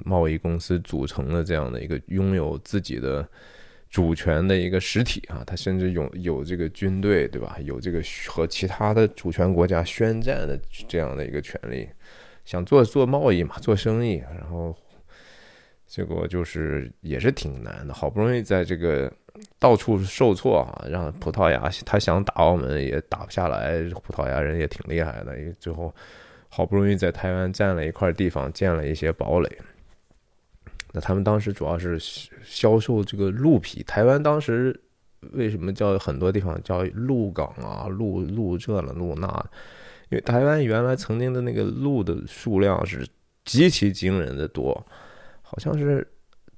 贸易公司组成的这样的一个拥有自己的主权的一个实体啊，它甚至有有这个军队，对吧？有这个和其他的主权国家宣战的这样的一个权利。想做做贸易嘛，做生意，然后结果就是也是挺难的。好不容易在这个到处受挫啊，让葡萄牙他想打澳门也打不下来，葡萄牙人也挺厉害的。最后好不容易在台湾占了一块地方，建了一些堡垒。那他们当时主要是销售这个鹿皮。台湾当时为什么叫很多地方叫鹿港啊？鹿鹿这了鹿那？因为台湾原来曾经的那个鹿的数量是极其惊人的多，好像是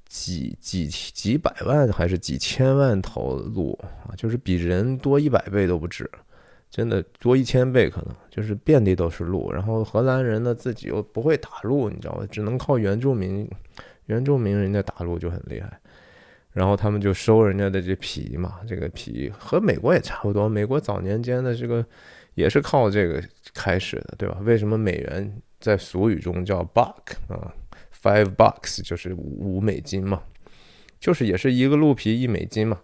几几几百万还是几千万头鹿啊，就是比人多一百倍都不止，真的多一千倍可能，就是遍地都是鹿。然后荷兰人呢自己又不会打鹿，你知道吧？只能靠原住民，原住民人家打鹿就很厉害，然后他们就收人家的这皮嘛，这个皮和美国也差不多，美国早年间的这个。也是靠这个开始的，对吧？为什么美元在俗语中叫 buck 啊？five bucks 就是五美金嘛，就是也是一个鹿皮一美金嘛。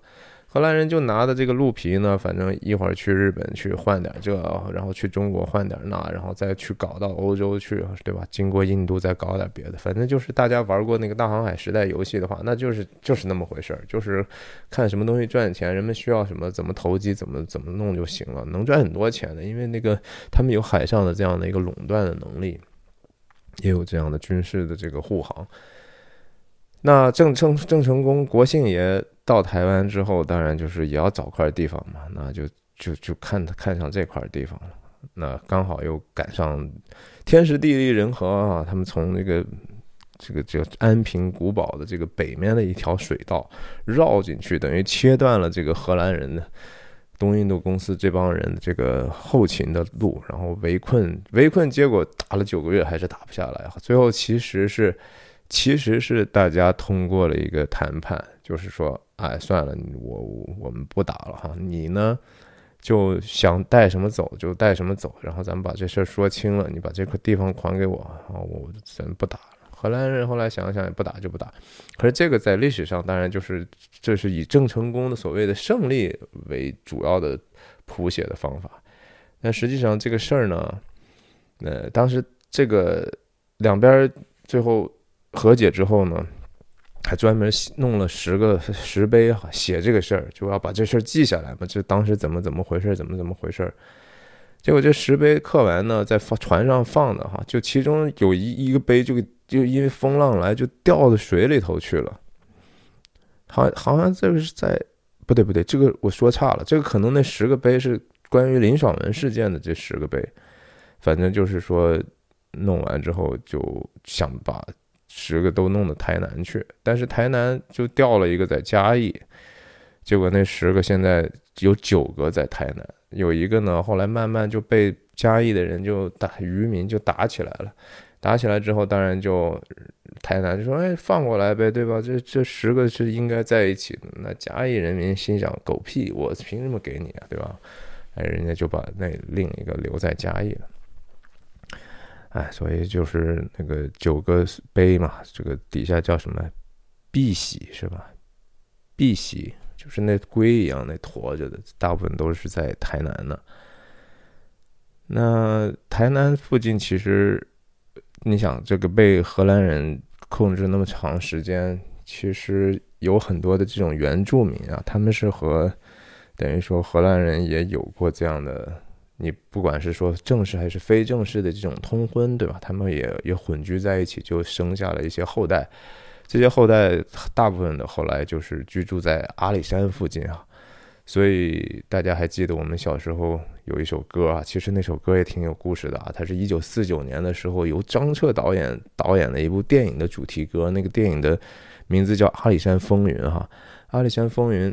荷兰人就拿的这个鹿皮呢，反正一会儿去日本去换点这，然后去中国换点那，然后再去搞到欧洲去，对吧？经过印度再搞点别的，反正就是大家玩过那个大航海时代游戏的话，那就是就是那么回事儿，就是看什么东西赚钱，人们需要什么，怎么投机，怎么怎么弄就行了，能赚很多钱的，因为那个他们有海上的这样的一个垄断的能力，也有这样的军事的这个护航。那郑郑郑成功国姓也。到台湾之后，当然就是也要找块地方嘛，那就就就看看上这块地方了。那刚好又赶上天时地利人和啊，他们从那个这个叫安平古堡的这个北面的一条水道绕进去，等于切断了这个荷兰人的东印度公司这帮人的这个后勤的路，然后围困围困，结果打了九个月还是打不下来。最后其实是其实是大家通过了一个谈判，就是说。哎，算了，我我们不打了哈。你呢，就想带什么走就带什么走，然后咱们把这事儿说清了，你把这块地方还给我啊，我咱不打了。荷兰人后来想想也，不打就不打。可是这个在历史上，当然就是这是以郑成功的所谓的胜利为主要的谱写的方法。但实际上这个事儿呢，呃，当时这个两边最后。和解之后呢，还专门弄了十个石碑哈，写这个事儿，就要把这事儿记下来嘛。这当时怎么怎么回事，怎么怎么回事？结果这石碑刻完呢，在放船上放的哈，就其中有一一个碑就就因为风浪来就掉到水里头去了。好，好像这个是在不对不对，这个我说差了，这个可能那十个碑是关于林爽文事件的这十个碑，反正就是说弄完之后就想把十个都弄到台南去，但是台南就掉了一个在嘉义，结果那十个现在有九个在台南，有一个呢后来慢慢就被嘉义的人就打渔民就打起来了。打起来之后，当然就台南就说：“哎，放过来呗，对吧？这这十个是应该在一起的。”那嘉义人民心想：“狗屁，我凭什么给你啊，对吧？”哎，人家就把那另一个留在嘉义了。哎，所以就是那个九个碑嘛，这个底下叫什么“碧玺”是吧？“碧玺”就是那龟一样那驮着的，大部分都是在台南的。那台南附近其实。你想，这个被荷兰人控制那么长时间，其实有很多的这种原住民啊，他们是和等于说荷兰人也有过这样的，你不管是说正式还是非正式的这种通婚，对吧？他们也也混居在一起，就生下了一些后代。这些后代大部分的后来就是居住在阿里山附近啊。所以大家还记得我们小时候有一首歌啊，其实那首歌也挺有故事的啊。它是一九四九年的时候由张彻导演导演的一部电影的主题歌，那个电影的名字叫《阿里山风云》哈，《阿里山风云》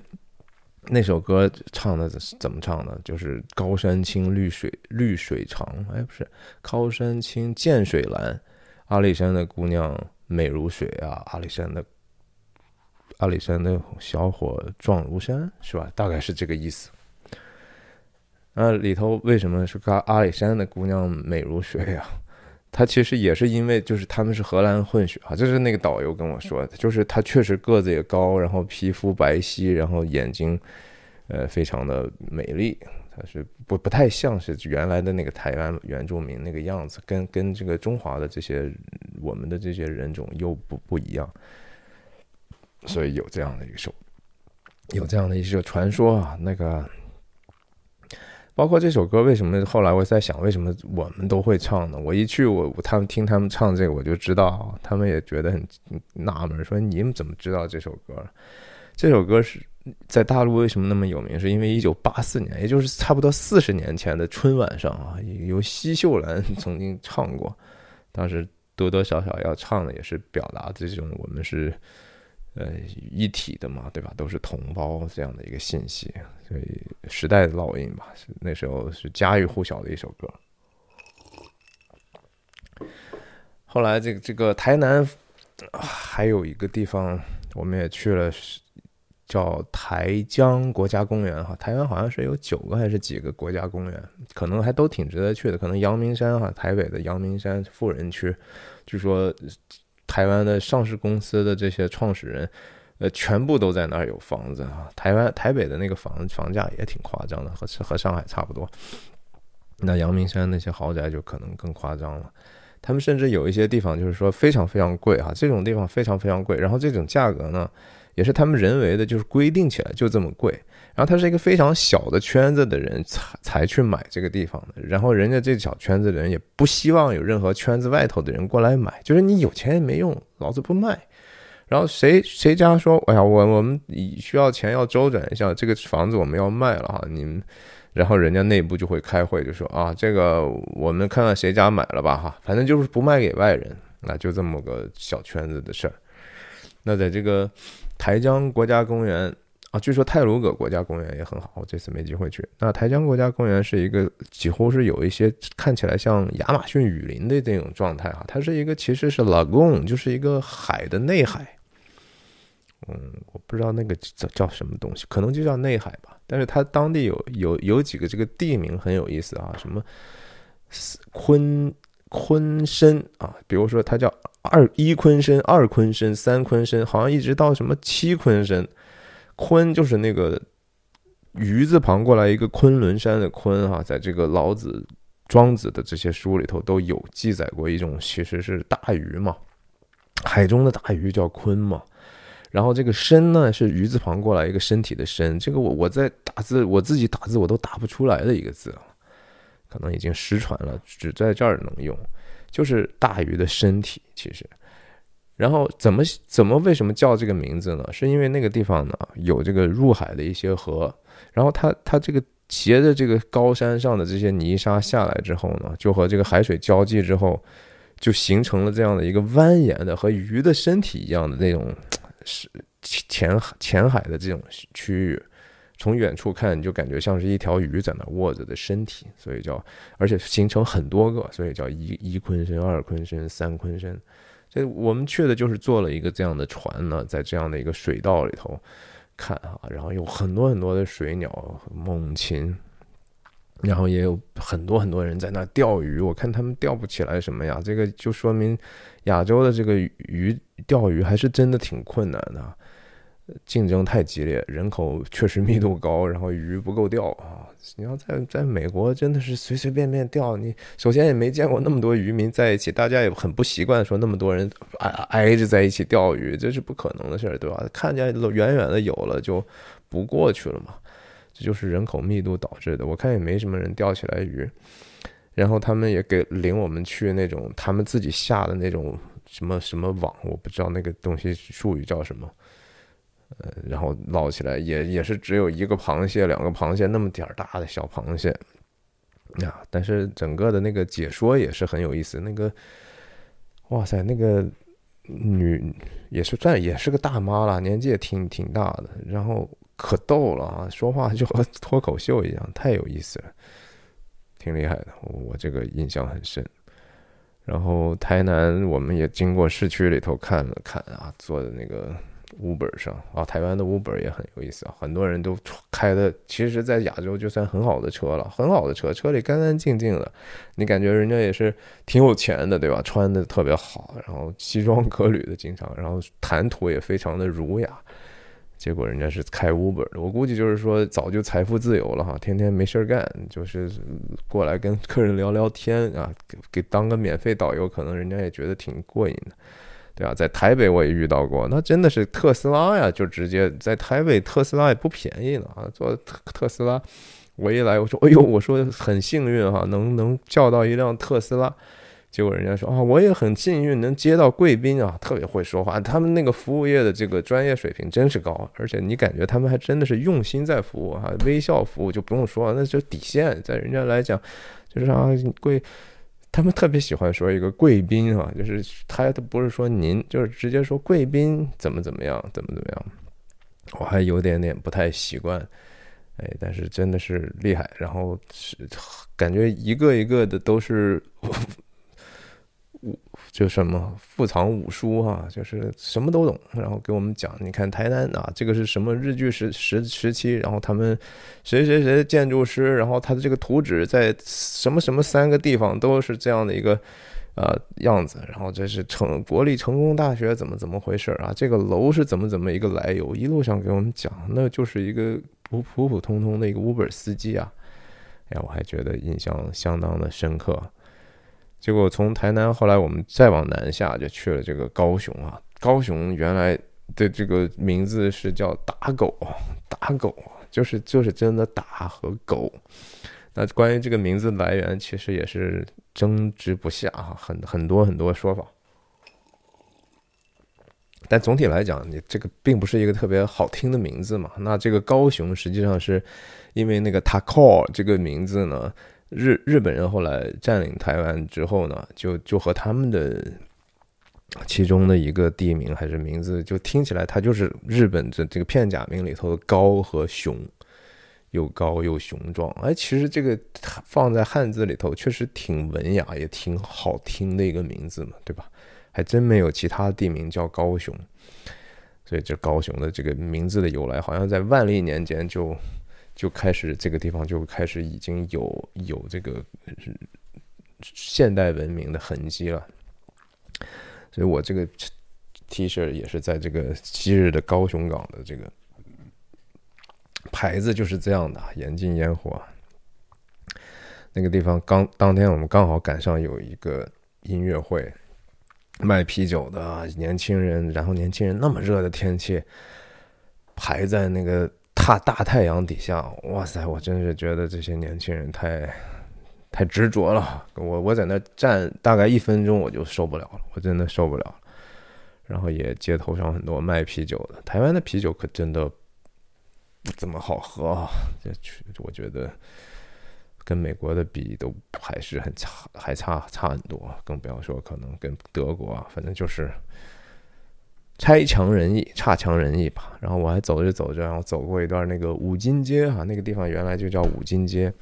那首歌唱的怎么唱的？就是高山青，绿水绿水长，哎，不是高山青，涧水蓝，阿里山的姑娘美如水啊，阿里山的。阿里山的小伙壮如山，是吧？大概是这个意思。那里头为什么是阿阿里山的姑娘美如水啊？他其实也是因为就是他们是荷兰混血啊，就是那个导游跟我说的，就是他确实个子也高，然后皮肤白皙，然后眼睛呃非常的美丽，他是不不太像是原来的那个台湾原住民那个样子，跟跟这个中华的这些我们的这些人种又不不一样。所以有这样的一个首，有这样的一个传说啊。那个，包括这首歌，为什么后来我在想，为什么我们都会唱呢？我一去，我他们听他们唱这个，我就知道，他们也觉得很纳闷，说你们怎么知道这首歌？这首歌是在大陆为什么那么有名？是因为一九八四年，也就是差不多四十年前的春晚上啊，由奚秀兰 曾经唱过。当时多多少少要唱的也是表达这种我们是。呃，一体的嘛，对吧？都是同胞这样的一个信息，所以时代的烙印吧。那时候是家喻户晓的一首歌。后来这个这个台南还有一个地方，我们也去了，叫台江国家公园哈。台湾好像是有九个还是几个国家公园，可能还都挺值得去的。可能阳明山哈，台北的阳明山富人区，据说。台湾的上市公司的这些创始人，呃，全部都在那儿有房子啊。台湾台北的那个房房价也挺夸张的，和和上海差不多。那阳明山那些豪宅就可能更夸张了。他们甚至有一些地方就是说非常非常贵哈，这种地方非常非常贵。然后这种价格呢，也是他们人为的，就是规定起来就这么贵。然后他是一个非常小的圈子的人才才去买这个地方的，然后人家这小圈子的人也不希望有任何圈子外头的人过来买，就是你有钱也没用，老子不卖。然后谁谁家说，哎呀，我我们需要钱要周转一下，这个房子我们要卖了哈，你们，然后人家内部就会开会，就说啊，这个我们看看谁家买了吧哈，反正就是不卖给外人，那就这么个小圈子的事儿。那在这个台江国家公园。啊，据说泰鲁阁国家公园也很好，我这次没机会去。那台江国家公园是一个几乎是有一些看起来像亚马逊雨林的这种状态哈，它是一个其实是拉贡就是一个海的内海。嗯，我不知道那个叫叫什么东西，可能就叫内海吧。但是它当地有有有几个这个地名很有意思啊，什么昆昆深啊，比如说它叫二一昆深、二昆深、三昆深，好像一直到什么七昆深。鲲就是那个鱼字旁过来一个昆仑山的昆哈，在这个老子、庄子的这些书里头都有记载过一种，其实是大鱼嘛。海中的大鱼叫鲲嘛。然后这个身呢是鱼字旁过来一个身体的身，这个我我在打字我自己打字我都打不出来的一个字啊，可能已经失传了，只在这儿能用，就是大鱼的身体其实。然后怎么怎么为什么叫这个名字呢？是因为那个地方呢有这个入海的一些河，然后它它这个斜着这个高山上的这些泥沙下来之后呢，就和这个海水交际之后，就形成了这样的一个蜿蜒的和鱼的身体一样的那种。是浅海浅海的这种区域，从远处看就感觉像是一条鱼在那卧着的身体，所以叫，而且形成很多个，所以叫一一鲲身、二鲲身、三鲲身。这我们去的就是坐了一个这样的船呢，在这样的一个水道里头看啊，然后有很多很多的水鸟、猛禽。然后也有很多很多人在那钓鱼，我看他们钓不起来什么呀？这个就说明亚洲的这个鱼钓鱼还是真的挺困难的，竞争太激烈，人口确实密度高，然后鱼不够钓啊。你要在在美国，真的是随随便便钓，你首先也没见过那么多渔民在一起，大家也很不习惯说那么多人挨挨着在一起钓鱼，这是不可能的事儿，对吧？看见远远的有了就不过去了嘛。这就是人口密度导致的。我看也没什么人钓起来鱼，然后他们也给领我们去那种他们自己下的那种什么什么网，我不知道那个东西术语叫什么。呃，然后捞起来也也是只有一个螃蟹、两个螃蟹那么点儿大的小螃蟹呀。但是整个的那个解说也是很有意思。那个，哇塞，那个女也是算也是个大妈了，年纪也挺挺大的，然后。可逗了啊！说话就和 脱口秀一样，太有意思了，挺厉害的。我这个印象很深。然后台南我们也经过市区里头看了看啊，坐的那个 Uber 上啊，台湾的 Uber 也很有意思啊，很多人都开的，其实在亚洲就算很好的车了，很好的车，车里干干净净的，你感觉人家也是挺有钱的，对吧？穿的特别好，然后西装革履的，经常，然后谈吐也非常的儒雅。结果人家是开 Uber 的，我估计就是说早就财富自由了哈，天天没事儿干，就是过来跟客人聊聊天啊，给给当个免费导游，可能人家也觉得挺过瘾的，对啊，在台北我也遇到过，那真的是特斯拉呀，就直接在台北特斯拉也不便宜呢啊，坐特特斯拉，我一来我说，哎呦，我说很幸运哈，能能叫到一辆特斯拉。结果人家说啊，我也很幸运能接到贵宾啊，特别会说话。他们那个服务业的这个专业水平真是高，而且你感觉他们还真的是用心在服务啊，微笑服务就不用说，那就底线，在人家来讲就是啊贵，他们特别喜欢说一个贵宾啊，就是他都不是说您，就是直接说贵宾怎么怎么样，怎么怎么样，我还有点点不太习惯，哎，但是真的是厉害，然后是感觉一个一个的都是。就什么富藏五书哈，就是什么都懂，然后给我们讲。你看台南啊，这个是什么日据时时时期，然后他们谁谁谁建筑师，然后他的这个图纸在什么什么三个地方都是这样的一个呃样子，然后这是成国立成功大学怎么怎么回事啊？这个楼是怎么怎么一个来由？一路上给我们讲，那就是一个普普普通通的一个 Uber 司机啊。哎呀，我还觉得印象相当的深刻。结果从台南，后来我们再往南下，就去了这个高雄啊。高雄原来的这个名字是叫打狗，打狗就是就是真的打和狗。那关于这个名字来源，其实也是争执不下啊，很很多很多说法。但总体来讲，你这个并不是一个特别好听的名字嘛。那这个高雄实际上是因为那个 Taco 这个名字呢。日日本人后来占领台湾之后呢，就就和他们的其中的一个地名还是名字，就听起来它就是日本的这个片假名里头的高和雄，又高又雄壮。哎，其实这个放在汉字里头确实挺文雅，也挺好听的一个名字嘛，对吧？还真没有其他地名叫高雄，所以这高雄的这个名字的由来，好像在万历年间就。就开始这个地方就开始已经有有这个现代文明的痕迹了，所以我这个 T 恤也是在这个昔日的高雄港的这个牌子就是这样的，严禁烟火。那个地方刚当天我们刚好赶上有一个音乐会，卖啤酒的年轻人，然后年轻人那么热的天气，排在那个大大太阳底下，哇塞！我真是觉得这些年轻人太太执着了。我我在那站大概一分钟，我就受不了了，我真的受不了。然后也街头上很多卖啤酒的，台湾的啤酒可真的不怎么好喝啊！这我觉得。跟美国的比都还是很差，还差差很多，更不要说可能跟德国啊，反正就是差强人意，差强人意吧。然后我还走着走着，然后走过一段那个五金街啊，那个地方原来就叫五金街。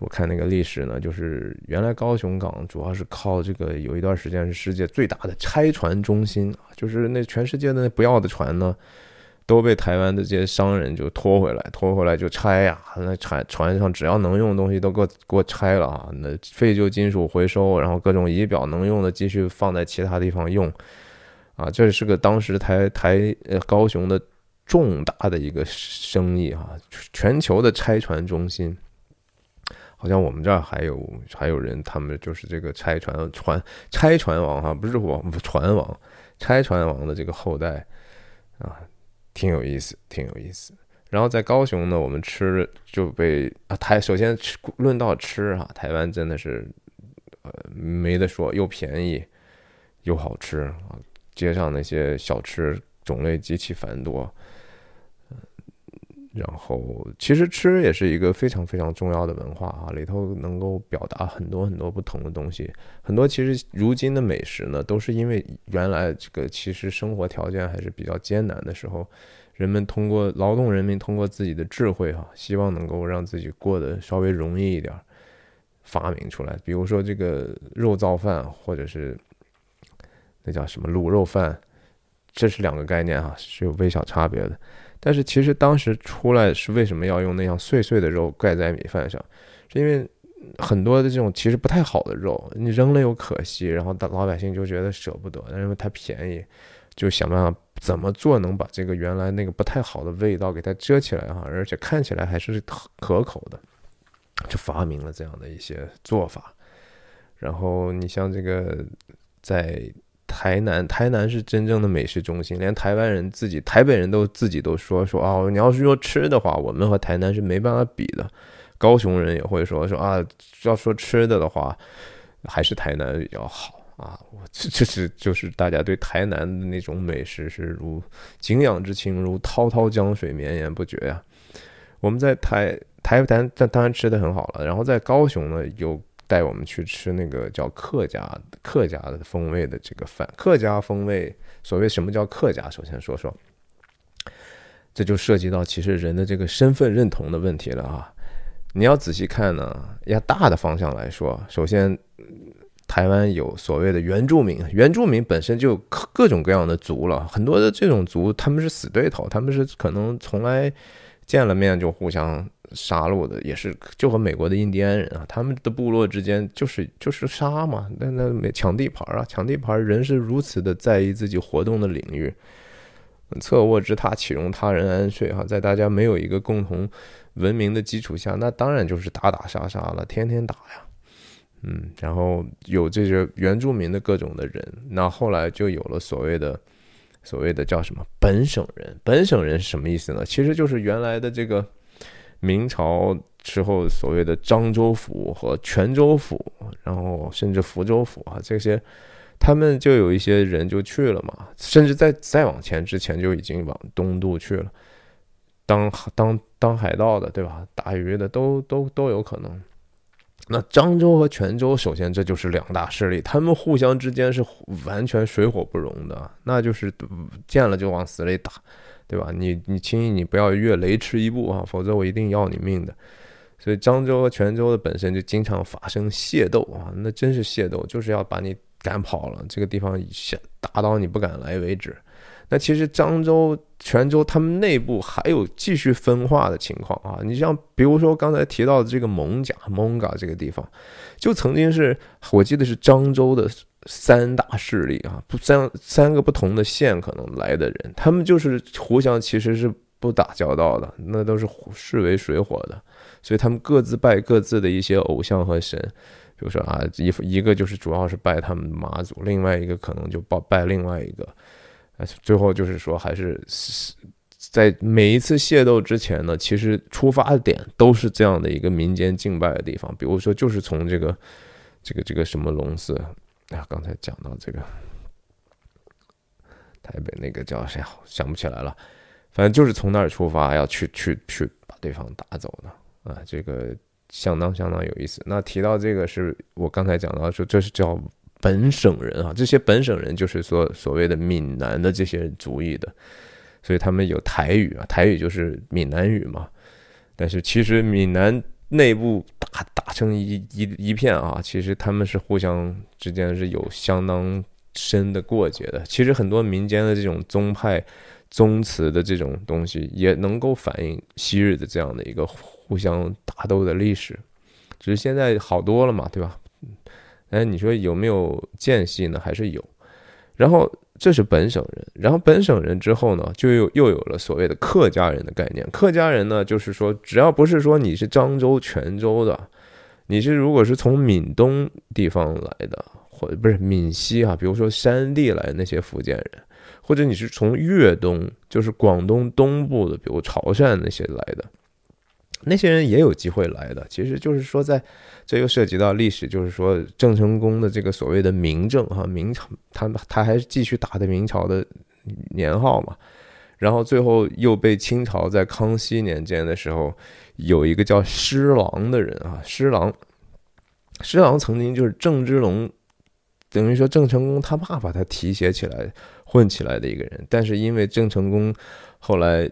我看那个历史呢，就是原来高雄港主要是靠这个，有一段时间是世界最大的拆船中心啊，就是那全世界的那不要的船呢。都被台湾的这些商人就拖回来，拖回来就拆呀。那船船上只要能用的东西都给我给我拆了啊。那废旧金属回收，然后各种仪表能用的继续放在其他地方用。啊，这是个当时台台呃高雄的重大的一个生意啊，全球的拆船中心。好像我们这儿还有还有人，他们就是这个拆船船拆船王哈，不是我船王，拆船王的这个后代啊。挺有意思，挺有意思。然后在高雄呢，我们吃就被啊台首先吃论到吃哈，台湾真的是呃没得说，又便宜又好吃啊。街上那些小吃种类极其繁多，然后其实吃也是一个非常非常重要的文化啊，里头能够表达很多很多不同的东西。很多其实如今的美食呢，都是因为原来这个其实生活条件还是比较艰难的时候，人们通过劳动人民通过自己的智慧哈，希望能够让自己过得稍微容易一点，发明出来。比如说这个肉燥饭，或者是那叫什么卤肉饭，这是两个概念哈，是有微小差别的。但是其实当时出来是为什么要用那样碎碎的肉盖在米饭上？是因为很多的这种其实不太好的肉，你扔了又可惜，然后老百姓就觉得舍不得，因为它便宜，就想办法怎么做能把这个原来那个不太好的味道给它遮起来哈，而且看起来还是可口的，就发明了这样的一些做法。然后你像这个在。台南，台南是真正的美食中心，连台湾人自己、台北人都自己都说说啊，你要是说吃的话，我们和台南是没办法比的。高雄人也会说说啊，要说吃的的话，还是台南比较好啊。我这这是就是大家对台南的那种美食是如敬仰之情，如滔滔江水绵延不绝呀。我们在台台南当然吃的很好了，然后在高雄呢有。带我们去吃那个叫客家客家的风味的这个饭，客家风味。所谓什么叫客家？首先说说，这就涉及到其实人的这个身份认同的问题了啊。你要仔细看呢，要大的方向来说，首先台湾有所谓的原住民，原住民本身就各种各样的族了，很多的这种族他们是死对头，他们是可能从来见了面就互相。杀戮的也是，就和美国的印第安人啊，他们的部落之间就是就是杀嘛，那那没抢地盘啊，抢地盘，人是如此的在意自己活动的领域，侧卧之榻岂容他人安睡哈，在大家没有一个共同文明的基础下，那当然就是打打杀杀了，天天打呀，嗯，然后有这些原住民的各种的人，那后来就有了所谓的所谓的叫什么本省人，本省人是什么意思呢？其实就是原来的这个。明朝之后，所谓的漳州府和泉州府，然后甚至福州府啊，这些他们就有一些人就去了嘛，甚至在再往前之前就已经往东渡去了，当当当海盗的，对吧？打鱼的都都都有可能。那漳州和泉州，首先这就是两大势力，他们互相之间是完全水火不容的，那就是见了就往死里打。对吧？你你轻易你不要越雷池一步啊，否则我一定要你命的。所以漳州和泉州的本身就经常发生械斗啊，那真是械斗，就是要把你赶跑了，这个地方打到你不敢来为止。那其实漳州、泉州他们内部还有继续分化的情况啊。你像比如说刚才提到的这个蒙甲、蒙嘎这个地方，就曾经是我记得是漳州的。三大势力啊，不三三个不同的县可能来的人，他们就是互相其实是不打交道的，那都是视为水火的，所以他们各自拜各自的一些偶像和神，比如说啊，一一个就是主要是拜他们妈祖，另外一个可能就拜拜另外一个，啊，最后就是说还是在每一次械斗之前呢，其实出发点都是这样的一个民间敬拜的地方，比如说就是从这个这个这个什么龙寺啊，刚才讲到这个台北那个叫谁，想不起来了，反正就是从那儿出发要去去去把对方打走的啊，这个。相当相当有意思。那提到这个，是我刚才讲到说，这是叫本省人啊。这些本省人就是说所谓的闽南的这些族裔的，所以他们有台语啊，台语就是闽南语嘛。但是其实闽南内部打打成一一一片啊，其实他们是互相之间是有相当深的过节的。其实很多民间的这种宗派宗祠的这种东西，也能够反映昔日的这样的一个。互相打斗的历史，只是现在好多了嘛，对吧？哎，你说有没有间隙呢？还是有。然后这是本省人，然后本省人之后呢，就又又有了所谓的客家人的概念。客家人呢，就是说，只要不是说你是漳州、泉州的，你是如果是从闽东地方来的，或不是闽西啊，比如说山地来的那些福建人，或者你是从粤东，就是广东东部的，比如潮汕那些来的。那些人也有机会来的，其实就是说，在这又涉及到历史，就是说郑成功的这个所谓的明政哈，明朝他他还是继续打的明朝的年号嘛，然后最后又被清朝在康熙年间的时候有一个叫施琅的人啊，施琅，施琅曾经就是郑芝龙，等于说郑成功他爸把他提携起来混起来的一个人，但是因为郑成功后来。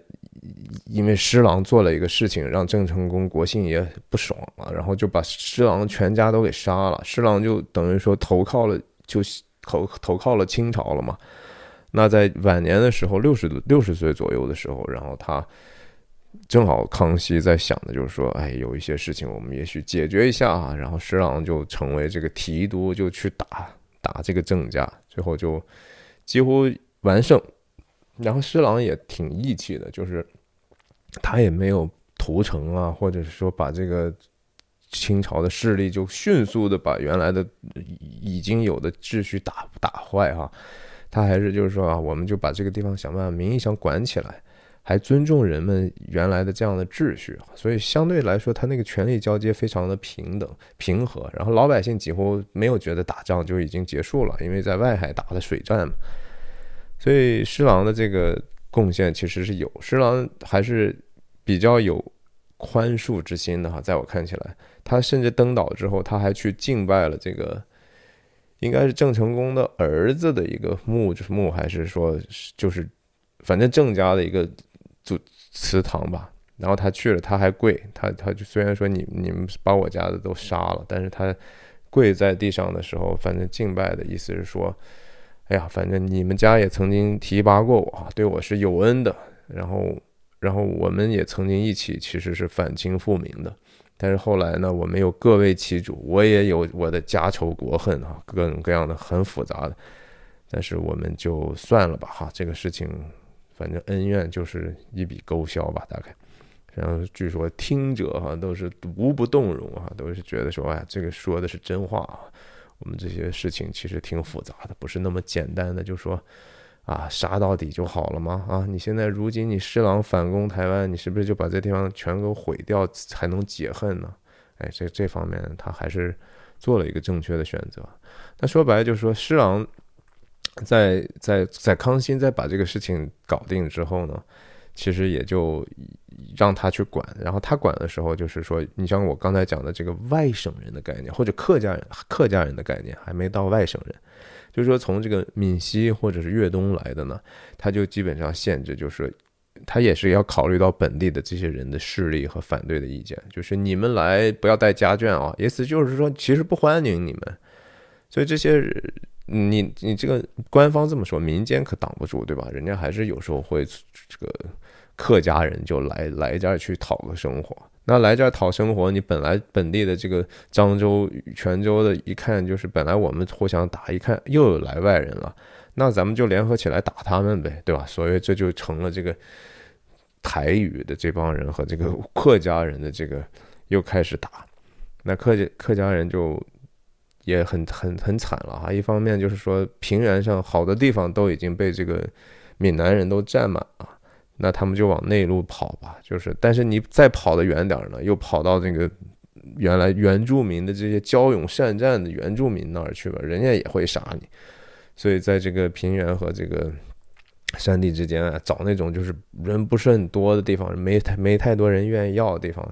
因为施琅做了一个事情，让郑成功国姓爷不爽了，然后就把施琅全家都给杀了。施琅就等于说投靠了，就投投靠了清朝了嘛。那在晚年的时候，六十六十岁左右的时候，然后他正好康熙在想的就是说，哎，有一些事情我们也许解决一下啊。然后施琅就成为这个提督，就去打打这个郑家，最后就几乎完胜。然后施琅也挺义气的，就是他也没有屠城啊，或者是说把这个清朝的势力就迅速的把原来的已经有的秩序打打坏哈。他还是就是说啊，我们就把这个地方想办法名义上管起来，还尊重人们原来的这样的秩序，所以相对来说他那个权力交接非常的平等平和。然后老百姓几乎没有觉得打仗就已经结束了，因为在外海打的水战嘛。所以施琅的这个贡献其实是有，施琅还是比较有宽恕之心的哈，在我看起来，他甚至登岛之后，他还去敬拜了这个，应该是郑成功的儿子的一个墓，就是墓还是说就是反正郑家的一个祖祠堂吧。然后他去了，他还跪，他他就虽然说你你们把我家的都杀了，但是他跪在地上的时候，反正敬拜的意思是说。哎呀，反正你们家也曾经提拔过我啊，对我是有恩的。然后，然后我们也曾经一起，其实是反清复明的。但是后来呢，我们又各为其主，我也有我的家仇国恨啊，各种各样的很复杂的。但是我们就算了吧，哈，这个事情，反正恩怨就是一笔勾销吧，大概。然后据说听者哈都是无不动容啊，都是觉得说，哎呀，这个说的是真话啊。我们这些事情其实挺复杂的，不是那么简单的，就说啊杀到底就好了吗？啊，你现在如今你施琅反攻台湾，你是不是就把这地方全给毁掉才能解恨呢？哎，这这方面他还是做了一个正确的选择。那说白了就是说，施琅在在在康熙在把这个事情搞定之后呢，其实也就。让他去管，然后他管的时候，就是说，你像我刚才讲的这个外省人的概念，或者客家人、客家人的概念，还没到外省人，就是说从这个闽西或者是粤东来的呢，他就基本上限制，就是他也是要考虑到本地的这些人的势力和反对的意见，就是你们来不要带家眷啊，意思就是说其实不欢迎你们，所以这些你你这个官方这么说，民间可挡不住，对吧？人家还是有时候会这个。客家人就来来这儿去讨个生活，那来这儿讨生活，你本来本地的这个漳州、泉州的，一看就是本来我们互相打，一看又有来外人了，那咱们就联合起来打他们呗，对吧？所以这就成了这个台语的这帮人和这个客家人的这个又开始打，那客家客家人就也很很很惨了哈。一方面就是说平原上好的地方都已经被这个闽南人都占满了，那他们就往内陆跑吧。就是，但是你再跑得远点儿呢，又跑到这个原来原住民的这些骁勇善战的原住民那儿去吧，人家也会杀你。所以在这个平原和这个山地之间啊，找那种就是人不是很多的地方，没太没太多人愿意要的地方，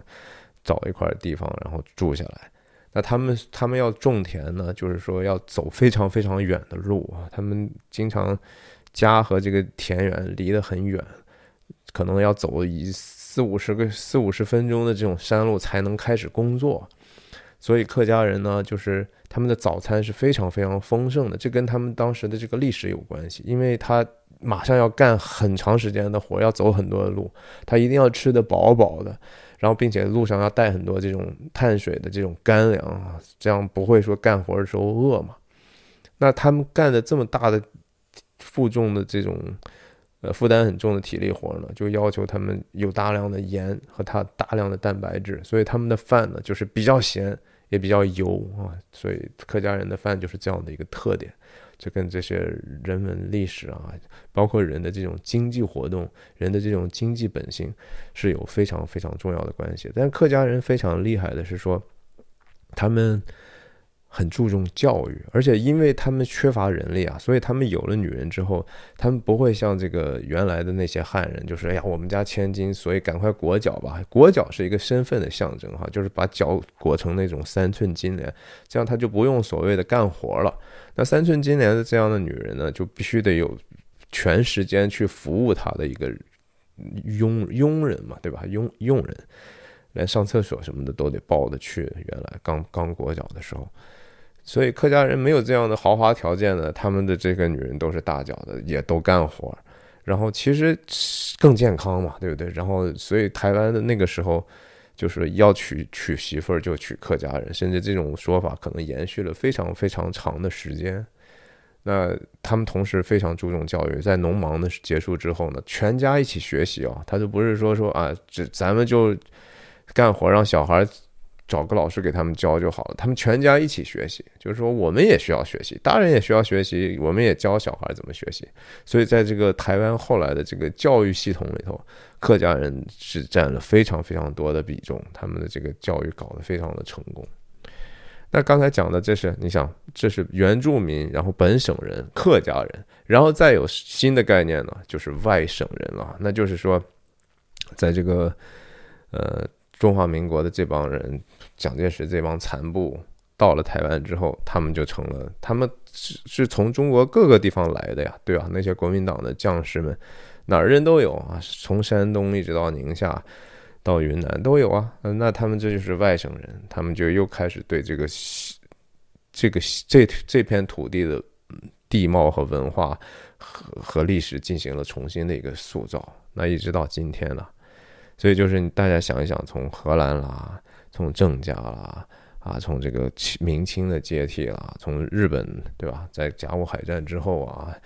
找一块地方然后住下来。那他们他们要种田呢，就是说要走非常非常远的路啊。他们经常家和这个田园离得很远，可能要走一四五十个四五十分钟的这种山路才能开始工作。所以客家人呢，就是他们的早餐是非常非常丰盛的，这跟他们当时的这个历史有关系，因为他马上要干很长时间的活，要走很多的路，他一定要吃得饱饱的，然后并且路上要带很多这种碳水的这种干粮啊，这样不会说干活的时候饿嘛。那他们干的这么大的负重的这种。呃，负担很重的体力活呢，就要求他们有大量的盐和它大量的蛋白质，所以他们的饭呢就是比较咸，也比较油啊。所以客家人的饭就是这样的一个特点，就跟这些人文历史啊，包括人的这种经济活动、人的这种经济本性是有非常非常重要的关系。但客家人非常厉害的是说，他们。很注重教育，而且因为他们缺乏人力啊，所以他们有了女人之后，他们不会像这个原来的那些汉人，就是哎呀，我们家千金，所以赶快裹脚吧。裹脚是一个身份的象征哈，就是把脚裹成那种三寸金莲，这样他就不用所谓的干活了。那三寸金莲的这样的女人呢，就必须得有全时间去服务他的一个佣佣人嘛，对吧？佣佣人连上厕所什么的都得抱着去。原来刚刚裹脚的时候。所以客家人没有这样的豪华条件呢，他们的这个女人都是大脚的，也都干活，然后其实更健康嘛，对不对？然后所以台湾的那个时候，就是要娶娶媳妇儿就娶客家人，甚至这种说法可能延续了非常非常长的时间。那他们同时非常注重教育，在农忙的结束之后呢，全家一起学习啊，他就不是说说啊，这咱们就干活让小孩。找个老师给他们教就好了，他们全家一起学习，就是说我们也需要学习，大人也需要学习，我们也教小孩怎么学习。所以在这个台湾后来的这个教育系统里头，客家人是占了非常非常多的比重，他们的这个教育搞得非常的成功。那刚才讲的这是你想，这是原住民，然后本省人客家人，然后再有新的概念呢，就是外省人了，那就是说，在这个呃。中华民国的这帮人，蒋介石这帮残部到了台湾之后，他们就成了，他们是是从中国各个地方来的呀，对吧？那些国民党的将士们，哪儿人都有啊，从山东一直到宁夏，到云南都有啊。那他们这就是外省人，他们就又开始对这个这个这这片土地的地貌和文化和和历史进行了重新的一个塑造。那一直到今天呢？所以就是大家想一想，从荷兰啦，从郑家啦，啊，从这个明清的接替啦，从日本对吧，在甲午海战之后啊，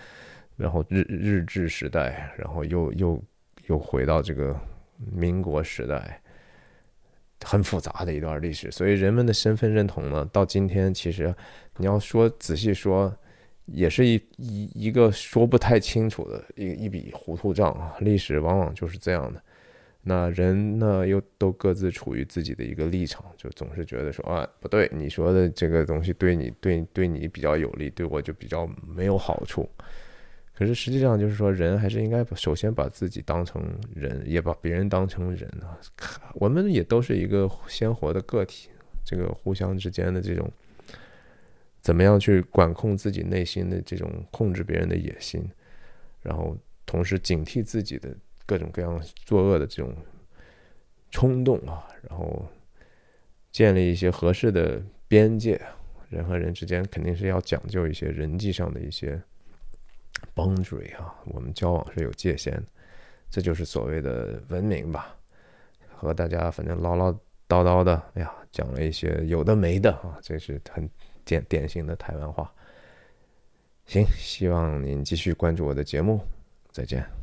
然后日日治时代，然后又又又回到这个民国时代，很复杂的一段历史。所以人们的身份认同呢，到今天其实你要说仔细说，也是一一一个说不太清楚的一一笔糊涂账啊。历史往往就是这样的。那人呢，又都各自处于自己的一个立场，就总是觉得说啊，不对，你说的这个东西对你对对你比较有利，对我就比较没有好处。可是实际上就是说，人还是应该首先把自己当成人，也把别人当成人啊。我们也都是一个鲜活的个体，这个互相之间的这种，怎么样去管控自己内心的这种控制别人的野心，然后同时警惕自己的。各种各样作恶的这种冲动啊，然后建立一些合适的边界，人和人之间肯定是要讲究一些人际上的一些 boundary 啊，我们交往是有界限的，这就是所谓的文明吧。和大家反正唠唠叨叨的，哎呀，讲了一些有的没的啊，这是很典典型的台湾话。行，希望您继续关注我的节目，再见。